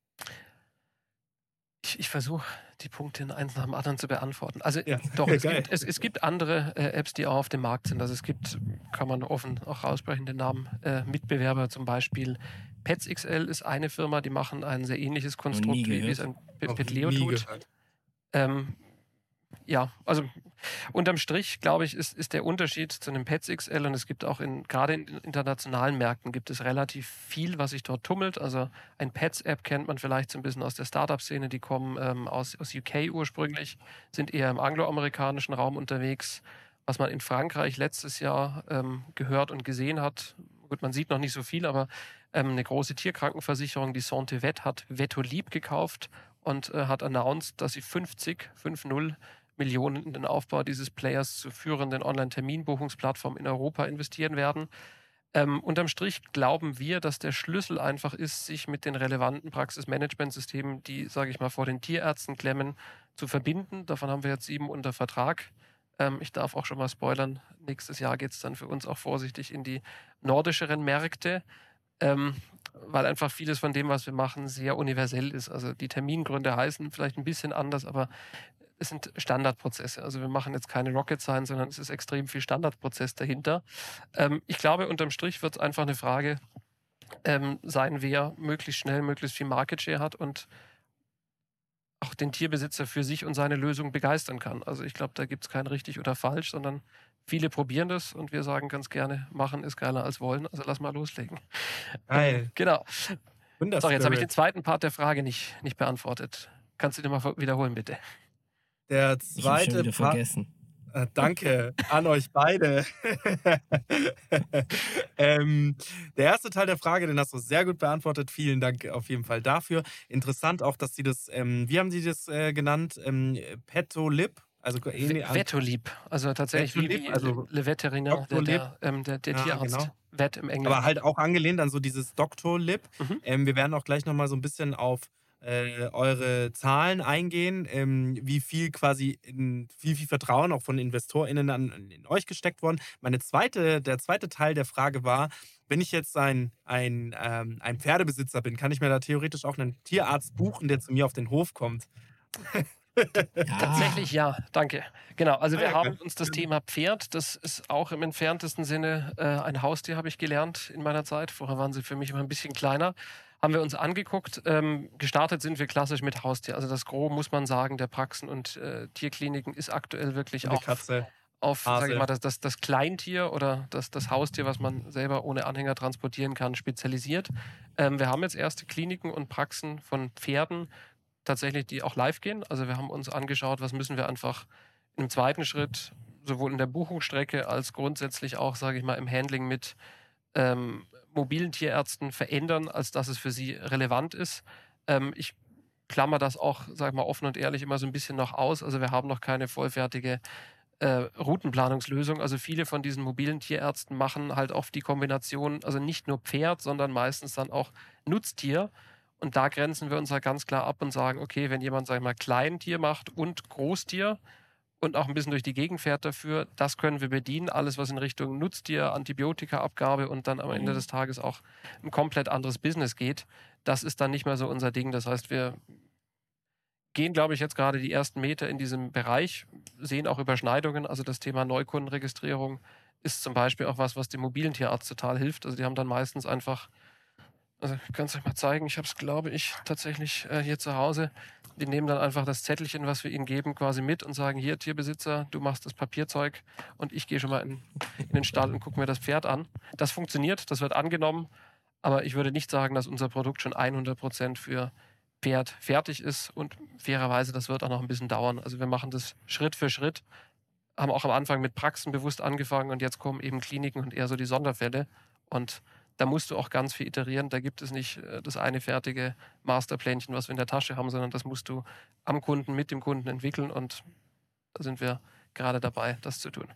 S4: Ich, ich versuche, die Punkte in eins nach dem anderen zu beantworten. Also
S5: Ja, [laughs]
S4: doch, [laughs] es gibt, es, es gibt andere äh, Apps, die auch auf dem Markt sind. Also es gibt, kann man offen auch aussprechen, den Namen äh, Mitbewerber zum Beispiel. PetsXL ist eine Firma, die machen ein sehr ähnliches Konstrukt, wie, wie es ein Petleo tut. Ähm, ja, also unterm Strich, glaube ich, ist, ist der Unterschied zu einem Pets XL und es gibt auch in, gerade in internationalen Märkten gibt es relativ viel, was sich dort tummelt. Also ein Pets-App kennt man vielleicht so ein bisschen aus der Startup-Szene, die kommen ähm, aus, aus UK ursprünglich, sind eher im angloamerikanischen Raum unterwegs. Was man in Frankreich letztes Jahr ähm, gehört und gesehen hat, gut, man sieht noch nicht so viel, aber ähm, eine große Tierkrankenversicherung, die Santé Vet, hat Vetolib gekauft und äh, hat announced, dass sie 50, 5-0 Millionen in den Aufbau dieses Players zur führenden Online-Terminbuchungsplattform in Europa investieren werden. Ähm, unterm Strich glauben wir, dass der Schlüssel einfach ist, sich mit den relevanten Praxismanagementsystemen, die, sage ich mal, vor den Tierärzten klemmen, zu verbinden. Davon haben wir jetzt sieben unter Vertrag. Ähm, ich darf auch schon mal spoilern, nächstes Jahr geht es dann für uns auch vorsichtig in die nordischeren Märkte, ähm, weil einfach vieles von dem, was wir machen, sehr universell ist. Also die Termingründe heißen vielleicht ein bisschen anders, aber es sind Standardprozesse. Also wir machen jetzt keine Rocket Science, sondern es ist extrem viel Standardprozess dahinter. Ähm, ich glaube, unterm Strich wird es einfach eine Frage ähm, sein, wer möglichst schnell möglichst viel Market Share hat und auch den Tierbesitzer für sich und seine Lösung begeistern kann. Also ich glaube, da gibt es kein richtig oder falsch, sondern viele probieren das und wir sagen ganz gerne, machen ist geiler als wollen. Also lass mal loslegen.
S5: Geil. [laughs]
S4: Genau. Sorry, jetzt habe ich den zweiten Part der Frage nicht, nicht beantwortet. Kannst du den mal wiederholen, bitte?
S5: Der
S6: Ich schon
S5: zweite
S6: wieder
S5: Part.
S6: vergessen.
S5: Äh, danke an euch beide. [laughs] ähm, der erste Teil der Frage, den hast du sehr gut beantwortet. Vielen Dank auf jeden Fall dafür. Interessant auch, dass sie das, ähm, wie haben sie das äh, genannt? Ähm, Petolib? Also
S4: V- Vetolib, also tatsächlich wie,
S5: Vetolib,
S4: wie
S5: also
S4: Le Veterinaire, der, der, ähm, der, der
S5: Ja,
S4: Tierarzt.
S5: genau.
S4: Vet im Englischen.
S5: aber halt auch angelehnt an so dieses Doctor-Lib.
S4: Mhm.
S5: Ähm, wir werden auch gleich nochmal so ein bisschen auf äh, eure Zahlen eingehen, ähm, wie viel quasi, in, wie viel Vertrauen auch von InvestorInnen an, in euch gesteckt worden. Meine zweite, der zweite Teil der Frage war, wenn ich jetzt ein, ein, ähm, ein Pferdebesitzer bin, kann ich mir da theoretisch auch einen Tierarzt buchen, der zu mir auf den Hof kommt? [laughs]
S6: Ja.
S4: Tatsächlich ja, danke. Genau, also wir
S5: Ah,
S4: haben
S5: okay.
S4: uns das Thema Pferd, das ist auch im entferntesten Sinne äh, ein Haustier, habe ich gelernt in meiner Zeit. Vorher waren sie für mich immer ein bisschen kleiner. Haben wir uns angeguckt. Ähm, gestartet sind wir klassisch mit Haustier. Also das Gros, muss man sagen, der Praxen und äh, Tierkliniken ist aktuell wirklich auch
S5: Katze.
S4: auf
S5: Hase.
S4: sag ich mal, das, das, das Kleintier oder das, das Haustier, was man selber ohne Anhänger transportieren kann, spezialisiert. Ähm, wir haben jetzt erste Kliniken und Praxen von Pferden tatsächlich, die auch live gehen. Also wir haben uns angeschaut, was müssen wir einfach im zweiten Schritt sowohl in der Buchungsstrecke als grundsätzlich auch, sage ich mal, im Handling mit ähm, mobilen Tierärzten verändern, als dass es für sie relevant ist. Ähm, ich klammer das auch, ich mal, offen und ehrlich immer so ein bisschen noch aus. Also wir haben noch keine vollfertige äh, Routenplanungslösung. Also viele von diesen mobilen Tierärzten machen halt oft die Kombination, also nicht nur Pferd, sondern meistens dann auch Nutztier. Und da grenzen wir uns halt ganz klar ab und sagen, okay, wenn jemand, sag ich mal, Kleintier macht und Großtier und auch ein bisschen durch die Gegend fährt dafür, das können wir bedienen. Alles, was in Richtung Nutztier, Antibiotikaabgabe und dann am Ende des Tages auch ein komplett anderes Business geht, das ist dann nicht mehr so unser Ding. Das heißt, wir gehen, glaube ich, jetzt gerade die ersten Meter in diesem Bereich, sehen auch Überschneidungen. Also das Thema Neukundenregistrierung ist zum Beispiel auch was, was dem mobilen Tierarzt total hilft. Also die haben dann meistens einfach, also ich kann es euch mal zeigen, ich habe es, glaube ich, tatsächlich äh, hier zu Hause. Die nehmen dann einfach das Zettelchen, was wir ihnen geben, quasi mit und sagen, hier, Tierbesitzer, du machst das Papierzeug und ich gehe schon mal in, in den Stall und gucke mir das Pferd an. Das funktioniert, das wird angenommen, aber ich würde nicht sagen, dass unser Produkt schon 100% für Pferd fertig ist und fairerweise, das wird auch noch ein bisschen dauern. Also wir machen das Schritt für Schritt, haben auch am Anfang mit Praxen bewusst angefangen und jetzt kommen eben Kliniken und eher so die Sonderfälle und da musst du auch ganz viel iterieren. Da gibt es nicht äh, das eine fertige Masterplänchen, was wir in der Tasche haben, sondern das musst du am Kunden, mit dem Kunden entwickeln und da sind wir gerade dabei, das zu tun.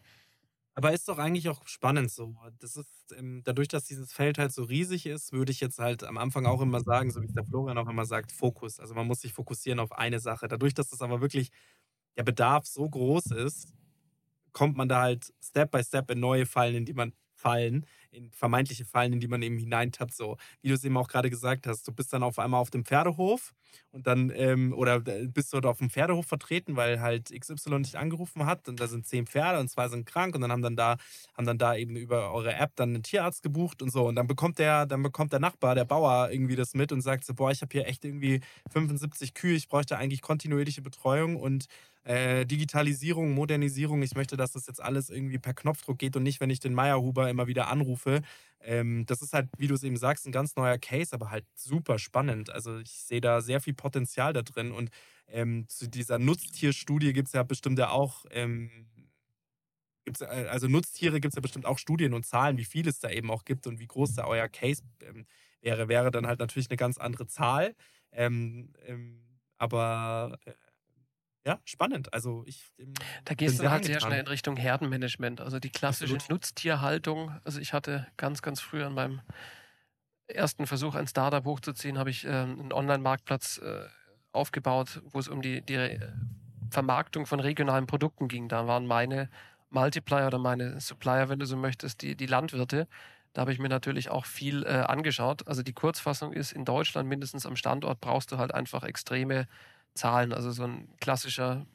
S5: Aber ist doch eigentlich auch spannend so. Das ist, ähm, dadurch, dass dieses Feld halt so riesig ist, würde ich jetzt halt am Anfang auch immer sagen, so wie es der Florian auch immer sagt, Fokus. Also man muss sich fokussieren auf eine Sache. Dadurch, dass das aber wirklich der Bedarf so groß ist, kommt man da halt Step by Step in neue Fallen, in die man fallen, in vermeintliche Fallen, in die man eben hineintappt. So, wie du es eben auch gerade gesagt hast, du bist dann auf einmal auf dem Pferdehof und dann, ähm, oder bist dort auf dem Pferdehof vertreten, weil halt XY dich angerufen hat und da sind zehn Pferde und zwei sind krank und dann haben dann da, haben dann da eben über eure App dann einen Tierarzt gebucht und so. Und dann bekommt der, dann bekommt der Nachbar, der Bauer irgendwie das mit und sagt so, boah, ich habe hier echt irgendwie 75 Kühe, ich bräuchte eigentlich kontinuierliche Betreuung und äh, Digitalisierung, Modernisierung. Ich möchte, dass das jetzt alles irgendwie per Knopfdruck geht und nicht, wenn ich den Meierhuber immer wieder anrufe. Ähm, das ist halt, wie du es eben sagst, ein ganz neuer Case, aber halt super spannend. Also ich sehe da sehr viel Potenzial da drin. Und ähm, zu dieser Nutztierstudie gibt es ja bestimmt ja auch, ähm, gibt's, äh, also Nutztiere gibt es ja bestimmt auch Studien und Zahlen, wie viel es da eben auch gibt und wie groß da euer Case ähm, wäre, wäre dann halt natürlich eine ganz andere Zahl. Ähm, ähm, aber äh, ja, spannend. Also ich. ähm,
S4: Da gehst du halt sehr schnell in Richtung Herdenmanagement. Also die klassische
S5: Absolut.
S4: Nutztierhaltung. Also ich hatte ganz, ganz früh an meinem ersten Versuch, ein Startup hochzuziehen, habe ich ähm, einen Online-Marktplatz äh, aufgebaut, wo es um die, die äh, Vermarktung von regionalen Produkten ging. Da waren meine Multiplier oder meine Supplier, wenn du so möchtest, die, die Landwirte. Da habe ich mir natürlich auch viel äh, angeschaut. Also die Kurzfassung ist, in Deutschland mindestens am Standort brauchst du halt einfach extreme Zahlen. Also so ein klassischer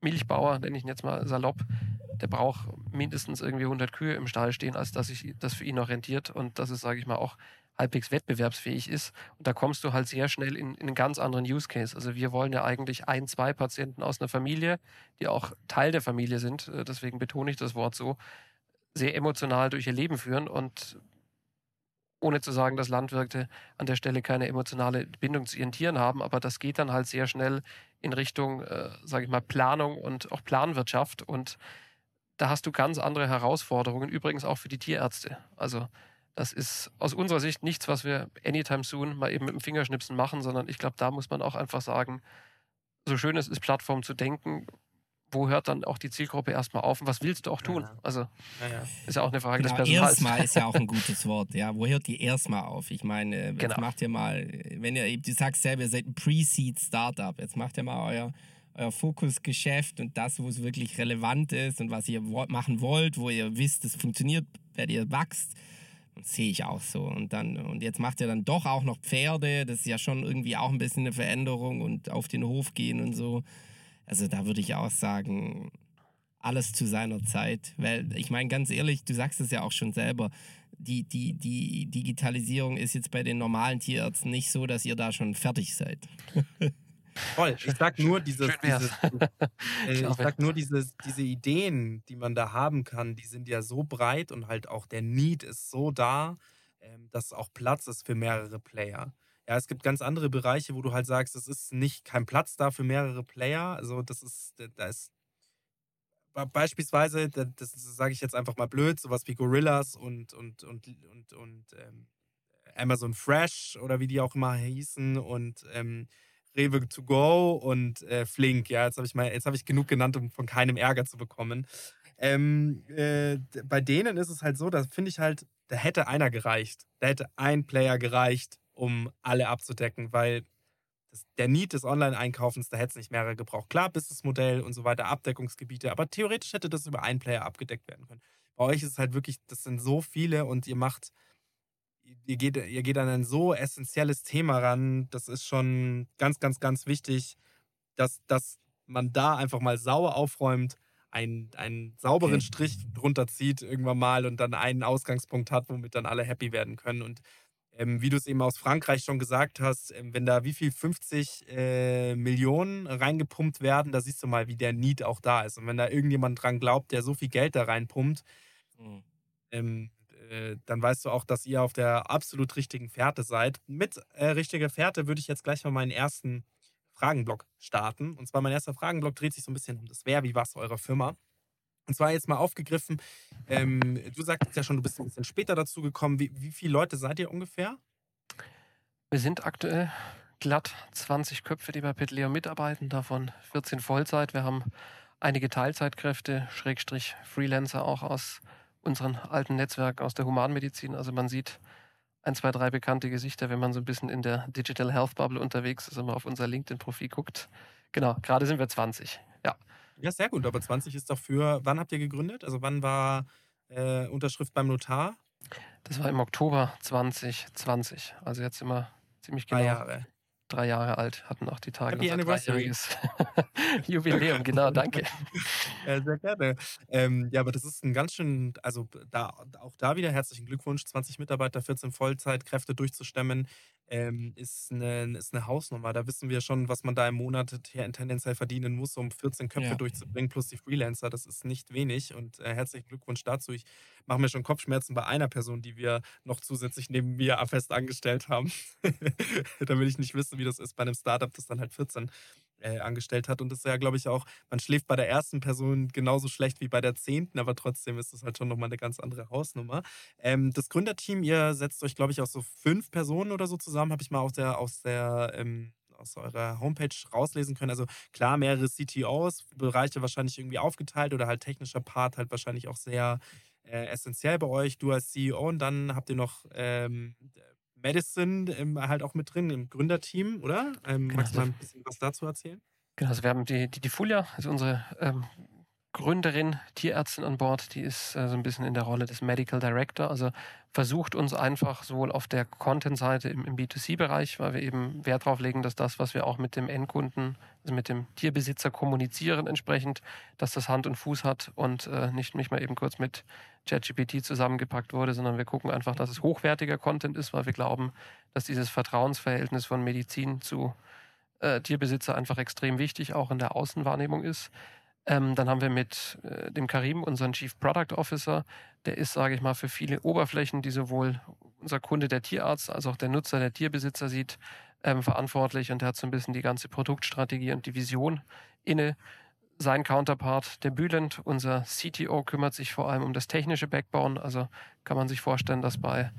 S4: Milchbauer, nenne ich ihn jetzt mal salopp, der braucht mindestens irgendwie 100 Kühe im Stall stehen, als dass sich das für ihn noch rentiert und dass es, sage ich mal, auch halbwegs wettbewerbsfähig ist. Und da kommst du halt sehr schnell in, in einen ganz anderen Use Case. Also wir wollen ja eigentlich ein, zwei Patienten aus einer Familie, die auch Teil der Familie sind, äh, deswegen betone ich das Wort so, sehr emotional durch ihr Leben führen und ohne zu sagen, dass Landwirte an der Stelle keine emotionale Bindung zu ihren Tieren haben, aber das geht dann halt sehr schnell in Richtung, äh, sage ich mal, Planung und auch Planwirtschaft und da hast du ganz andere Herausforderungen, übrigens auch für die Tierärzte. Also das ist aus unserer Sicht nichts, was wir anytime soon mal eben mit dem Fingerschnipsen machen, sondern ich glaube, da muss man auch einfach sagen, so schön es ist, Plattform zu denken, wo hört dann auch die Zielgruppe erstmal auf und was willst du auch tun?
S5: Ja.
S4: Also
S5: Ja, ja.
S4: ist ja auch eine Frage
S6: Genau,
S4: des Personals.
S6: erstmal [laughs] ist ja auch ein gutes Wort. Ja, wo hört die erstmal auf? Ich meine, jetzt
S4: Genau.
S6: macht ihr mal, wenn ihr, du sagst selber, ihr seid ein Pre-Seed-Startup, jetzt macht ihr mal euer, euer Fokusgeschäft und das, wo es wirklich relevant ist und was ihr machen wollt, wo ihr wisst, es funktioniert, werdet ihr wächst. Sehe ich auch so. Und dann, und jetzt macht ihr dann doch auch noch Pferde, das ist ja schon irgendwie auch ein bisschen eine Veränderung und auf den Hof gehen und so. Also da würde ich auch sagen, alles zu seiner Zeit. Weil ich meine, ganz ehrlich, du sagst es ja auch schon selber, die, die, die Digitalisierung ist jetzt bei den normalen Tierärzten nicht so, dass ihr da schon fertig seid. [laughs]
S5: Voll. Ich sag nur dieses, dieses [laughs] äh, ich
S4: glaube.
S5: sag nur dieses, diese Ideen, die man da haben kann, die sind ja so breit und halt auch der Need ist so da, ähm, dass auch Platz ist für mehrere Player. Ja, es gibt ganz andere Bereiche, wo du halt sagst, es ist nicht kein Platz da für mehrere Player. Also das ist, da ist be- beispielsweise, da- das sage ich jetzt einfach mal blöd, sowas wie Gorillas und, und, und, und, und ähm, Amazon Fresh oder wie die auch immer hießen und ähm, Rewe to go und äh, Flink. Ja, jetzt habe ich mal, jetzt habe ich genug genannt, um von keinem Ärger zu bekommen. Ähm, äh, bei denen ist es halt so, da finde ich halt, da hätte einer gereicht. Da hätte ein Player gereicht, um alle abzudecken, weil das, der Need des Online-Einkaufens, da hätte es nicht mehrere gebraucht. Klar, Businessmodell und so weiter, Abdeckungsgebiete, aber theoretisch hätte das über einen Player abgedeckt werden können. Bei euch ist es halt wirklich, das sind so viele und ihr macht, ihr geht, ihr geht an ein so essentielles Thema ran, das ist schon ganz, ganz, ganz wichtig, dass, dass man da einfach mal sauer aufräumt, einen, einen sauberen
S6: Okay.
S5: Strich drunter zieht irgendwann mal und dann einen Ausgangspunkt hat, womit dann alle happy werden können. Und ähm, wie du es eben aus Frankreich schon gesagt hast, ähm, wenn da wie viel 50 äh, Millionen reingepumpt werden, da siehst du mal, wie der Need auch da ist. Und wenn da irgendjemand dran glaubt, der so viel Geld da reinpumpt, ähm, äh, dann weißt du auch, dass ihr auf der absolut richtigen Fährte seid. Mit äh, richtiger Fährte würde ich jetzt gleich mal meinen ersten Fragenblock starten. Und zwar mein erster Fragenblock dreht sich so ein bisschen um das Wer, wie was eurer Firma. Und zwar jetzt mal aufgegriffen, ähm, du sagtest ja schon, du bist ein bisschen später dazu gekommen. Wie, wie viele Leute seid ihr ungefähr?
S4: Wir sind aktuell glatt 20 Köpfe, die bei Petleo mitarbeiten, davon 14 Vollzeit. Wir haben einige Teilzeitkräfte, Schrägstrich Freelancer auch aus unserem alten Netzwerk aus der Humanmedizin. Also man sieht ein, zwei, drei bekannte Gesichter, wenn man so ein bisschen in der Digital Health Bubble unterwegs ist und mal auf unser LinkedIn-Profil guckt. Genau, gerade sind wir 20. Ja,
S5: Ja, sehr gut, aber 20 ist doch für, wann habt ihr gegründet? Also wann war äh, Unterschrift beim Notar?
S4: das war im Oktober 2020. Also jetzt sind wir ziemlich genau
S5: Drei Jahre.
S4: drei Jahre alt, hatten auch die Tage
S5: Happy
S4: unser dreijähriges [laughs] Jubiläum. Genau, danke. [laughs]
S5: Ja, sehr gerne. Ähm, ja, aber das ist ein ganz schön, also da, auch da wieder herzlichen Glückwunsch, 20 Mitarbeiter, 14 Vollzeitkräfte durchzustemmen, ähm, ist, eine, ist eine Hausnummer. Da wissen wir schon, was man da im Monat te- tendenziell verdienen muss, um 14 Köpfe
S6: Ja.
S5: durchzubringen, plus die Freelancer. Das ist nicht wenig und äh, herzlichen Glückwunsch dazu. Ich mache mir schon Kopfschmerzen bei einer Person, die wir noch zusätzlich neben mir fest angestellt haben. [laughs] da will ich nicht wissen, wie das ist bei einem Startup, das dann halt 14 äh, angestellt hat. Und das ist ja, glaube ich, auch, man schläft bei der ersten Person genauso schlecht wie bei der zehnten, aber trotzdem ist das halt schon nochmal eine ganz andere Hausnummer. Ähm, das Gründerteam, ihr setzt euch, glaube ich, aus so fünf Personen oder so zusammen, habe ich mal aus der, aus der, ähm, aus eurer Homepage rauslesen können. Also klar, mehrere CTOs, Bereiche wahrscheinlich irgendwie aufgeteilt oder halt technischer Part halt wahrscheinlich auch sehr äh, essentiell bei euch. Du als CEO und dann habt ihr noch ähm, Medicine ähm, halt auch mit drin im Gründerteam, oder? Ähm,
S4: Genau,
S5: magst du mal
S4: also-
S5: ein bisschen was dazu erzählen?
S4: Genau, also wir haben die, die, die Fulia, also unsere ähm, Gründerin, Tierärztin an Bord, die ist äh, so ein bisschen in der Rolle des Medical Director, also versucht uns einfach sowohl auf der Content-Seite im, im B2C-Bereich, weil wir eben Wert darauf legen, dass das, was wir auch mit dem Endkunden, also mit dem Tierbesitzer kommunizieren, entsprechend, dass das Hand und Fuß hat und äh, nicht, nicht mal eben kurz mit ChatGPT zusammengepackt wurde, sondern wir gucken einfach, dass es hochwertiger Content ist, weil wir glauben, dass dieses Vertrauensverhältnis von Medizin zu äh, Tierbesitzer einfach extrem wichtig, auch in der Außenwahrnehmung ist. Ähm, dann haben wir mit äh, dem Karim unseren Chief Product Officer. Der ist, sage ich mal, für viele Oberflächen, die sowohl unser Kunde, der Tierarzt, als auch der Nutzer, der Tierbesitzer sieht, ähm, verantwortlich. Und der hat so ein bisschen die ganze Produktstrategie und die Vision inne. Sein Counterpart, der Bülent, unser CTO, kümmert sich vor allem um das technische Backbone. Also kann man sich vorstellen, dass bei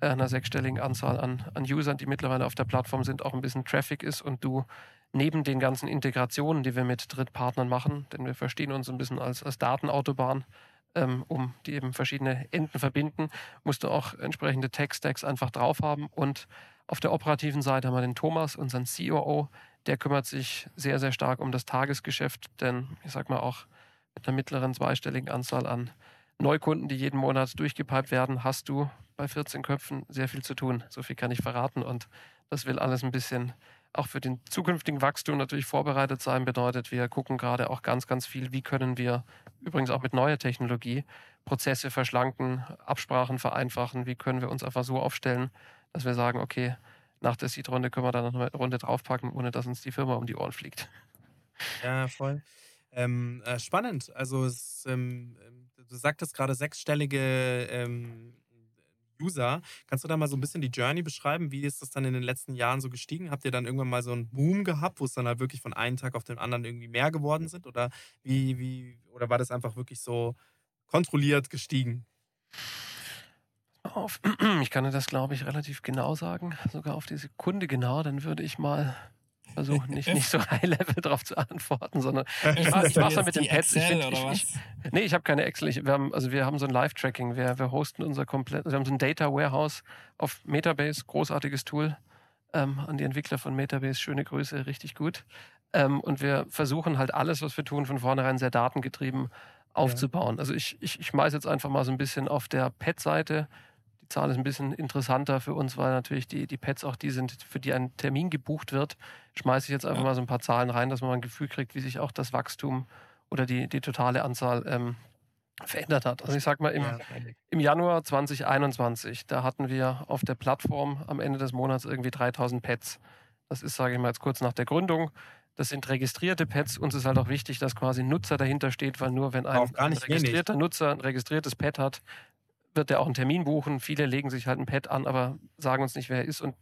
S4: äh, einer sechsstelligen Anzahl an, an Usern, die mittlerweile auf der Plattform sind, auch ein bisschen Traffic ist und du neben den ganzen Integrationen, die wir mit Drittpartnern machen, denn wir verstehen uns ein bisschen als, als Datenautobahn, ähm, um die eben verschiedene Enden verbinden, musst du auch entsprechende Tech-Stacks einfach drauf haben. Und auf der operativen Seite haben wir den Thomas, unseren COO, der kümmert sich sehr, sehr stark um das Tagesgeschäft, denn ich sag mal auch mit einer mittleren zweistelligen Anzahl an Neukunden, die jeden Monat durchgepiped werden, hast du bei 14 Köpfen sehr viel zu tun. So viel kann ich verraten und das will alles ein bisschen auch für den zukünftigen Wachstum natürlich vorbereitet sein. Bedeutet, wir gucken gerade auch ganz, ganz viel, wie können wir übrigens auch mit neuer Technologie Prozesse verschlanken, Absprachen vereinfachen, wie können wir uns einfach so aufstellen, dass wir sagen, okay, nach der Seed-Runde können wir dann noch eine Runde draufpacken, ohne dass uns die Firma um die Ohren fliegt.
S5: Ja, voll. Ähm, äh, spannend. Also es, ähm, ähm du sagtest gerade sechsstellige ähm, User. Kannst du da mal so ein bisschen die Journey beschreiben? Wie ist das dann in den letzten Jahren so gestiegen? Habt ihr dann irgendwann mal so einen Boom gehabt, wo es dann halt wirklich von einem Tag auf den anderen irgendwie mehr geworden sind? Oder wie, wie, oder war das einfach wirklich so kontrolliert gestiegen? [clears throat]
S4: Ich kann dir das, glaube ich, relativ genau sagen, sogar auf die Sekunde genau. Dann würde ich mal versuche nicht, nicht [laughs] so High-Level darauf zu antworten, sondern [laughs] ich mache es mit den Pads. Ich find, ich, ich, nee, ich habe keine Excel. Ich, wir haben, also wir haben so ein Live-Tracking. Wir, wir hosten unser komplett, also wir haben so ein Data Warehouse auf Metabase, großartiges Tool. Ähm, an die Entwickler von Metabase, schöne Grüße, richtig gut. Ähm, und wir versuchen halt alles, was wir tun, von vornherein sehr datengetrieben aufzubauen. Ja. Also ich, ich, ich schmeiße jetzt einfach mal so ein bisschen auf der Pad-Seite die Zahl ist ein bisschen interessanter für uns, weil natürlich die, die Pets auch die sind, für die ein Termin gebucht wird. Schmeiße ich jetzt einfach ja. mal so ein paar Zahlen rein, dass man mal ein Gefühl kriegt, wie sich auch das Wachstum oder die, die totale Anzahl ähm, verändert hat. Also ich sag mal, im, im Januar 2021, da hatten wir auf der Plattform am Ende des Monats irgendwie 3000 Pets. Das ist, sage ich mal, jetzt kurz nach der Gründung. Das sind registrierte Pets. Uns ist halt auch wichtig, dass quasi ein Nutzer dahinter steht, weil nur wenn ein, ein registrierter wenig. Nutzer ein registriertes Pet hat, wird er auch einen Termin buchen. Viele legen sich halt ein Pad an, aber sagen uns nicht, wer er ist und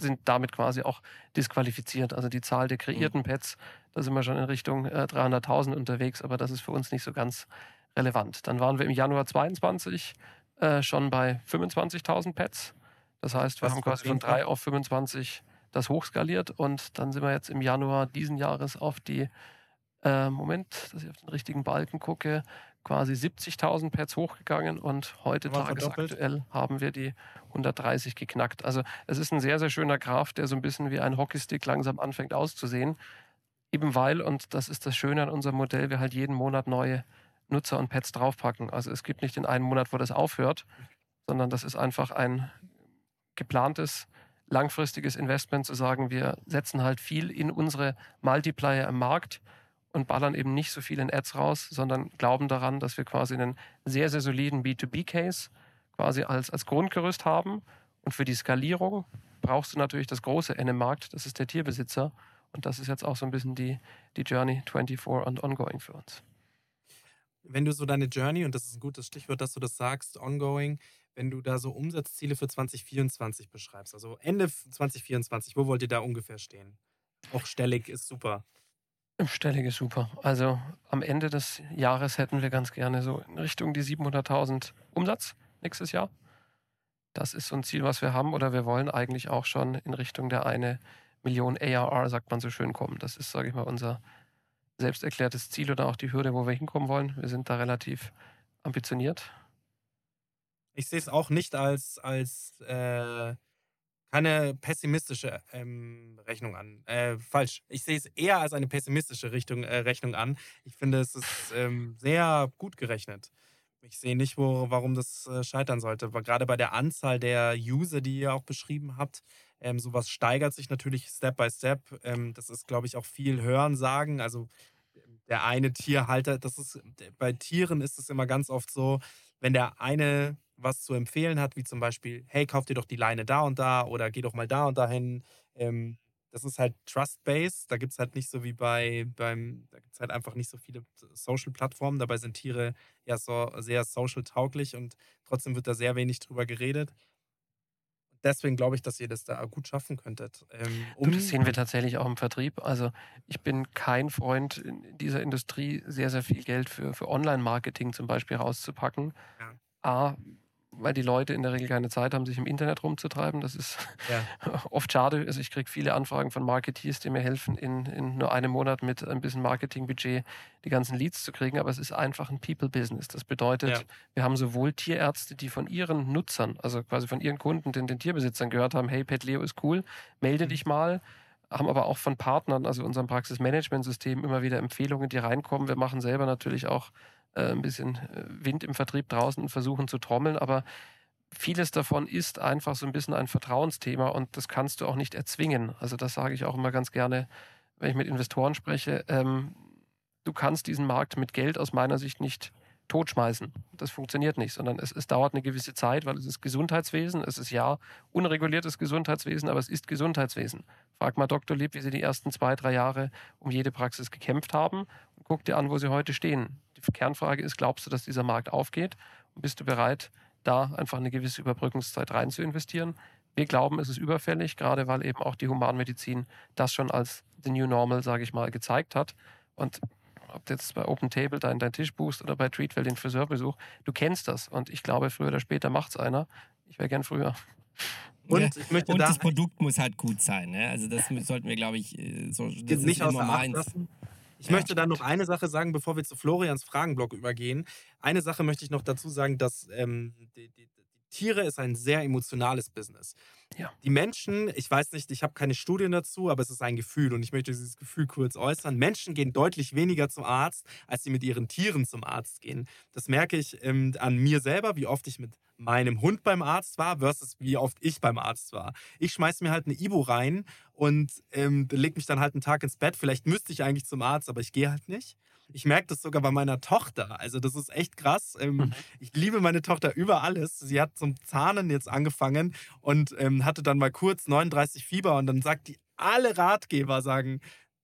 S4: sind damit quasi auch disqualifiziert. Also die Zahl der kreierten mhm. Pads, da sind wir schon in Richtung äh, 300.000 unterwegs, aber das ist für uns nicht so ganz relevant. Dann waren wir im Januar 22 äh, schon bei 25.000 Pads. Das heißt, wir das haben quasi von 3 auf 25 das hochskaliert und dann sind wir jetzt im Januar diesen Jahres auf die, äh, Moment, dass ich auf den richtigen Balken gucke, quasi 70.000 Pads hochgegangen und heute tagesaktuell haben wir die 130 geknackt. Also es ist ein sehr, sehr schöner Graph, der so ein bisschen wie ein Hockeystick langsam anfängt auszusehen. Eben weil, und das ist das Schöne an unserem Modell, wir halt jeden Monat neue Nutzer und Pads draufpacken. Also es gibt nicht den einen Monat, wo das aufhört, sondern das ist einfach ein geplantes, langfristiges Investment zu sagen, wir setzen halt viel in unsere Multiplier im Markt und ballern eben nicht so viel in Ads raus, sondern glauben daran, dass wir quasi einen sehr, sehr soliden B2B-Case quasi als, als Grundgerüst haben. Und für die Skalierung brauchst du natürlich das große N im Markt, das ist der Tierbesitzer. Und das ist jetzt auch so ein bisschen die, die Journey 24 und ongoing für uns.
S5: Wenn du so deine Journey, und das ist ein gutes Stichwort, dass du das sagst, ongoing, wenn du da so Umsatzziele für 2024 beschreibst, also Ende 2024, wo wollt ihr da ungefähr stehen? Auch stellig ist super.
S4: Stellig ist super. Also am Ende des Jahres hätten wir ganz gerne so in Richtung die 700.000 Umsatz nächstes Jahr. Das ist so ein Ziel, was wir haben oder wir wollen eigentlich auch schon in Richtung der eine Million ARR, sagt man so schön, kommen. Das ist, sage ich mal, unser selbst erklärtes Ziel oder auch die Hürde, wo wir hinkommen wollen. Wir sind da relativ ambitioniert.
S5: Ich sehe es auch nicht als, als äh, keine pessimistische ähm, Rechnung an. Äh, falsch. Ich sehe es eher als eine pessimistische Richtung, äh, Rechnung an. Ich finde, es ist ähm, sehr gut gerechnet. Ich sehe nicht, wo, warum das äh, scheitern sollte. Aber gerade bei der Anzahl der User, die ihr auch beschrieben habt, ähm, sowas steigert sich natürlich Step by Step. Ähm, das ist, glaube ich, auch viel Hören sagen. Also der eine Tierhalter, das ist bei Tieren ist es immer ganz oft so, wenn der eine was zu empfehlen hat, wie zum Beispiel, hey, kauf dir doch die Leine da und da oder geh doch mal da und dahin. Ähm, das ist halt Trust-Based. Da gibt es halt nicht so wie bei, beim, da gibt es halt einfach nicht so viele Social-Plattformen. Dabei sind Tiere ja so sehr social-tauglich und trotzdem wird da sehr wenig drüber geredet. Deswegen glaube ich, dass ihr das da gut schaffen könntet.
S4: Ähm, um das sehen wir tatsächlich auch im Vertrieb. Also ich bin kein Freund in dieser Industrie, sehr, sehr viel Geld für, für Online-Marketing zum Beispiel rauszupacken. Ja. A, weil die Leute in der Regel keine Zeit haben, sich im Internet rumzutreiben. Das ist
S5: Ja. [laughs]
S4: oft schade. Also ich kriege viele Anfragen von Marketeers, die mir helfen, in, in nur einem Monat mit ein bisschen Marketingbudget die ganzen Leads zu kriegen. Aber es ist einfach ein People-Business. Das bedeutet,
S5: Ja.
S4: wir haben sowohl Tierärzte, die von ihren Nutzern, also quasi von ihren Kunden, den, den Tierbesitzern gehört haben, hey, Pet Leo ist cool, melde
S5: Mhm.
S4: dich mal. Haben aber auch von Partnern, also unserem Praxismanagementsystem, immer wieder Empfehlungen, die reinkommen. Wir machen selber natürlich auch äh, ein bisschen äh, Wind im Vertrieb draußen und versuchen zu trommeln, aber vieles davon ist einfach so ein bisschen ein Vertrauensthema und das kannst du auch nicht erzwingen. Also das sage ich auch immer ganz gerne, wenn ich mit Investoren spreche. Ähm, du kannst diesen Markt mit Geld aus meiner Sicht nicht totschmeißen. Das funktioniert nicht, sondern es, es dauert eine gewisse Zeit, weil es ist Gesundheitswesen. Es ist ja unreguliertes Gesundheitswesen, aber es ist Gesundheitswesen. Frag mal Dr. Lieb, wie sie die ersten zwei, drei Jahre um jede Praxis gekämpft haben guck dir an, wo sie heute stehen. Die Kernfrage ist, glaubst du, dass dieser Markt aufgeht und bist du bereit, da einfach eine gewisse Überbrückungszeit rein zu investieren? Wir glauben, es ist überfällig, gerade weil eben auch die Humanmedizin das schon als the new normal, sage ich mal, gezeigt hat. Und ob du jetzt bei Open Table deinen, deinen Tisch buchst oder bei Treatwell den Friseurbesuch, du kennst das. Und ich glaube, früher oder später macht es einer. Ich wäre gern früher.
S5: Und
S6: Ja.
S5: ich möchte
S6: Und
S5: da
S6: das Produkt muss halt gut sein. Ne? Also das sollten wir, glaube ich, äh, so, das
S5: nicht
S6: ist
S5: außer
S6: immer
S5: Acht
S6: meins.
S5: lassen. Ich
S6: Ja,
S5: möchte da noch eine Sache sagen, bevor wir zu Florians Fragenblock übergehen. Eine Sache möchte ich noch dazu sagen, dass ähm, die, die, die Tiere ist ein sehr emotionales Business.
S4: Ja.
S5: Die Menschen, ich weiß nicht, ich habe keine Studien dazu, aber es ist ein Gefühl und ich möchte dieses Gefühl kurz äußern. Menschen gehen deutlich weniger zum Arzt, als sie mit ihren Tieren zum Arzt gehen. Das merke ich ähm, an mir selber, wie oft ich mit meinem Hund beim Arzt war, versus wie oft ich beim Arzt war. Ich schmeiß mir halt eine Ibo rein und ähm, leg mich dann halt einen Tag ins Bett. Vielleicht müsste ich eigentlich zum Arzt, aber ich gehe halt nicht. Ich merke das sogar bei meiner Tochter. Also das ist echt krass. Ähm,
S4: Mhm.
S5: Ich liebe meine Tochter über alles. Sie hat zum Zahnen jetzt angefangen und ähm, hatte dann mal kurz 39 Fieber und dann sagt die, alle Ratgeber sagen,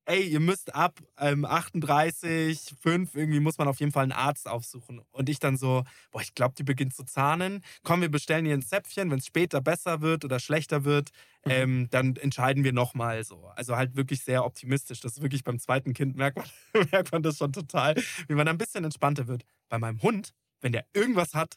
S5: ey, ihr müsst ab ähm, 38, 5, irgendwie muss man auf jeden Fall einen Arzt aufsuchen. Und ich dann so, boah, ich glaube, die beginnt zu zahnen. Komm, wir bestellen ihr ein Zäpfchen, wenn es später besser wird oder schlechter wird, ähm, dann entscheiden wir nochmal so. Also halt wirklich sehr optimistisch. Das ist wirklich beim zweiten Kind merkt man, [laughs] merkt man das schon total, wie man ein bisschen entspannter wird. Bei meinem Hund, wenn der irgendwas hat,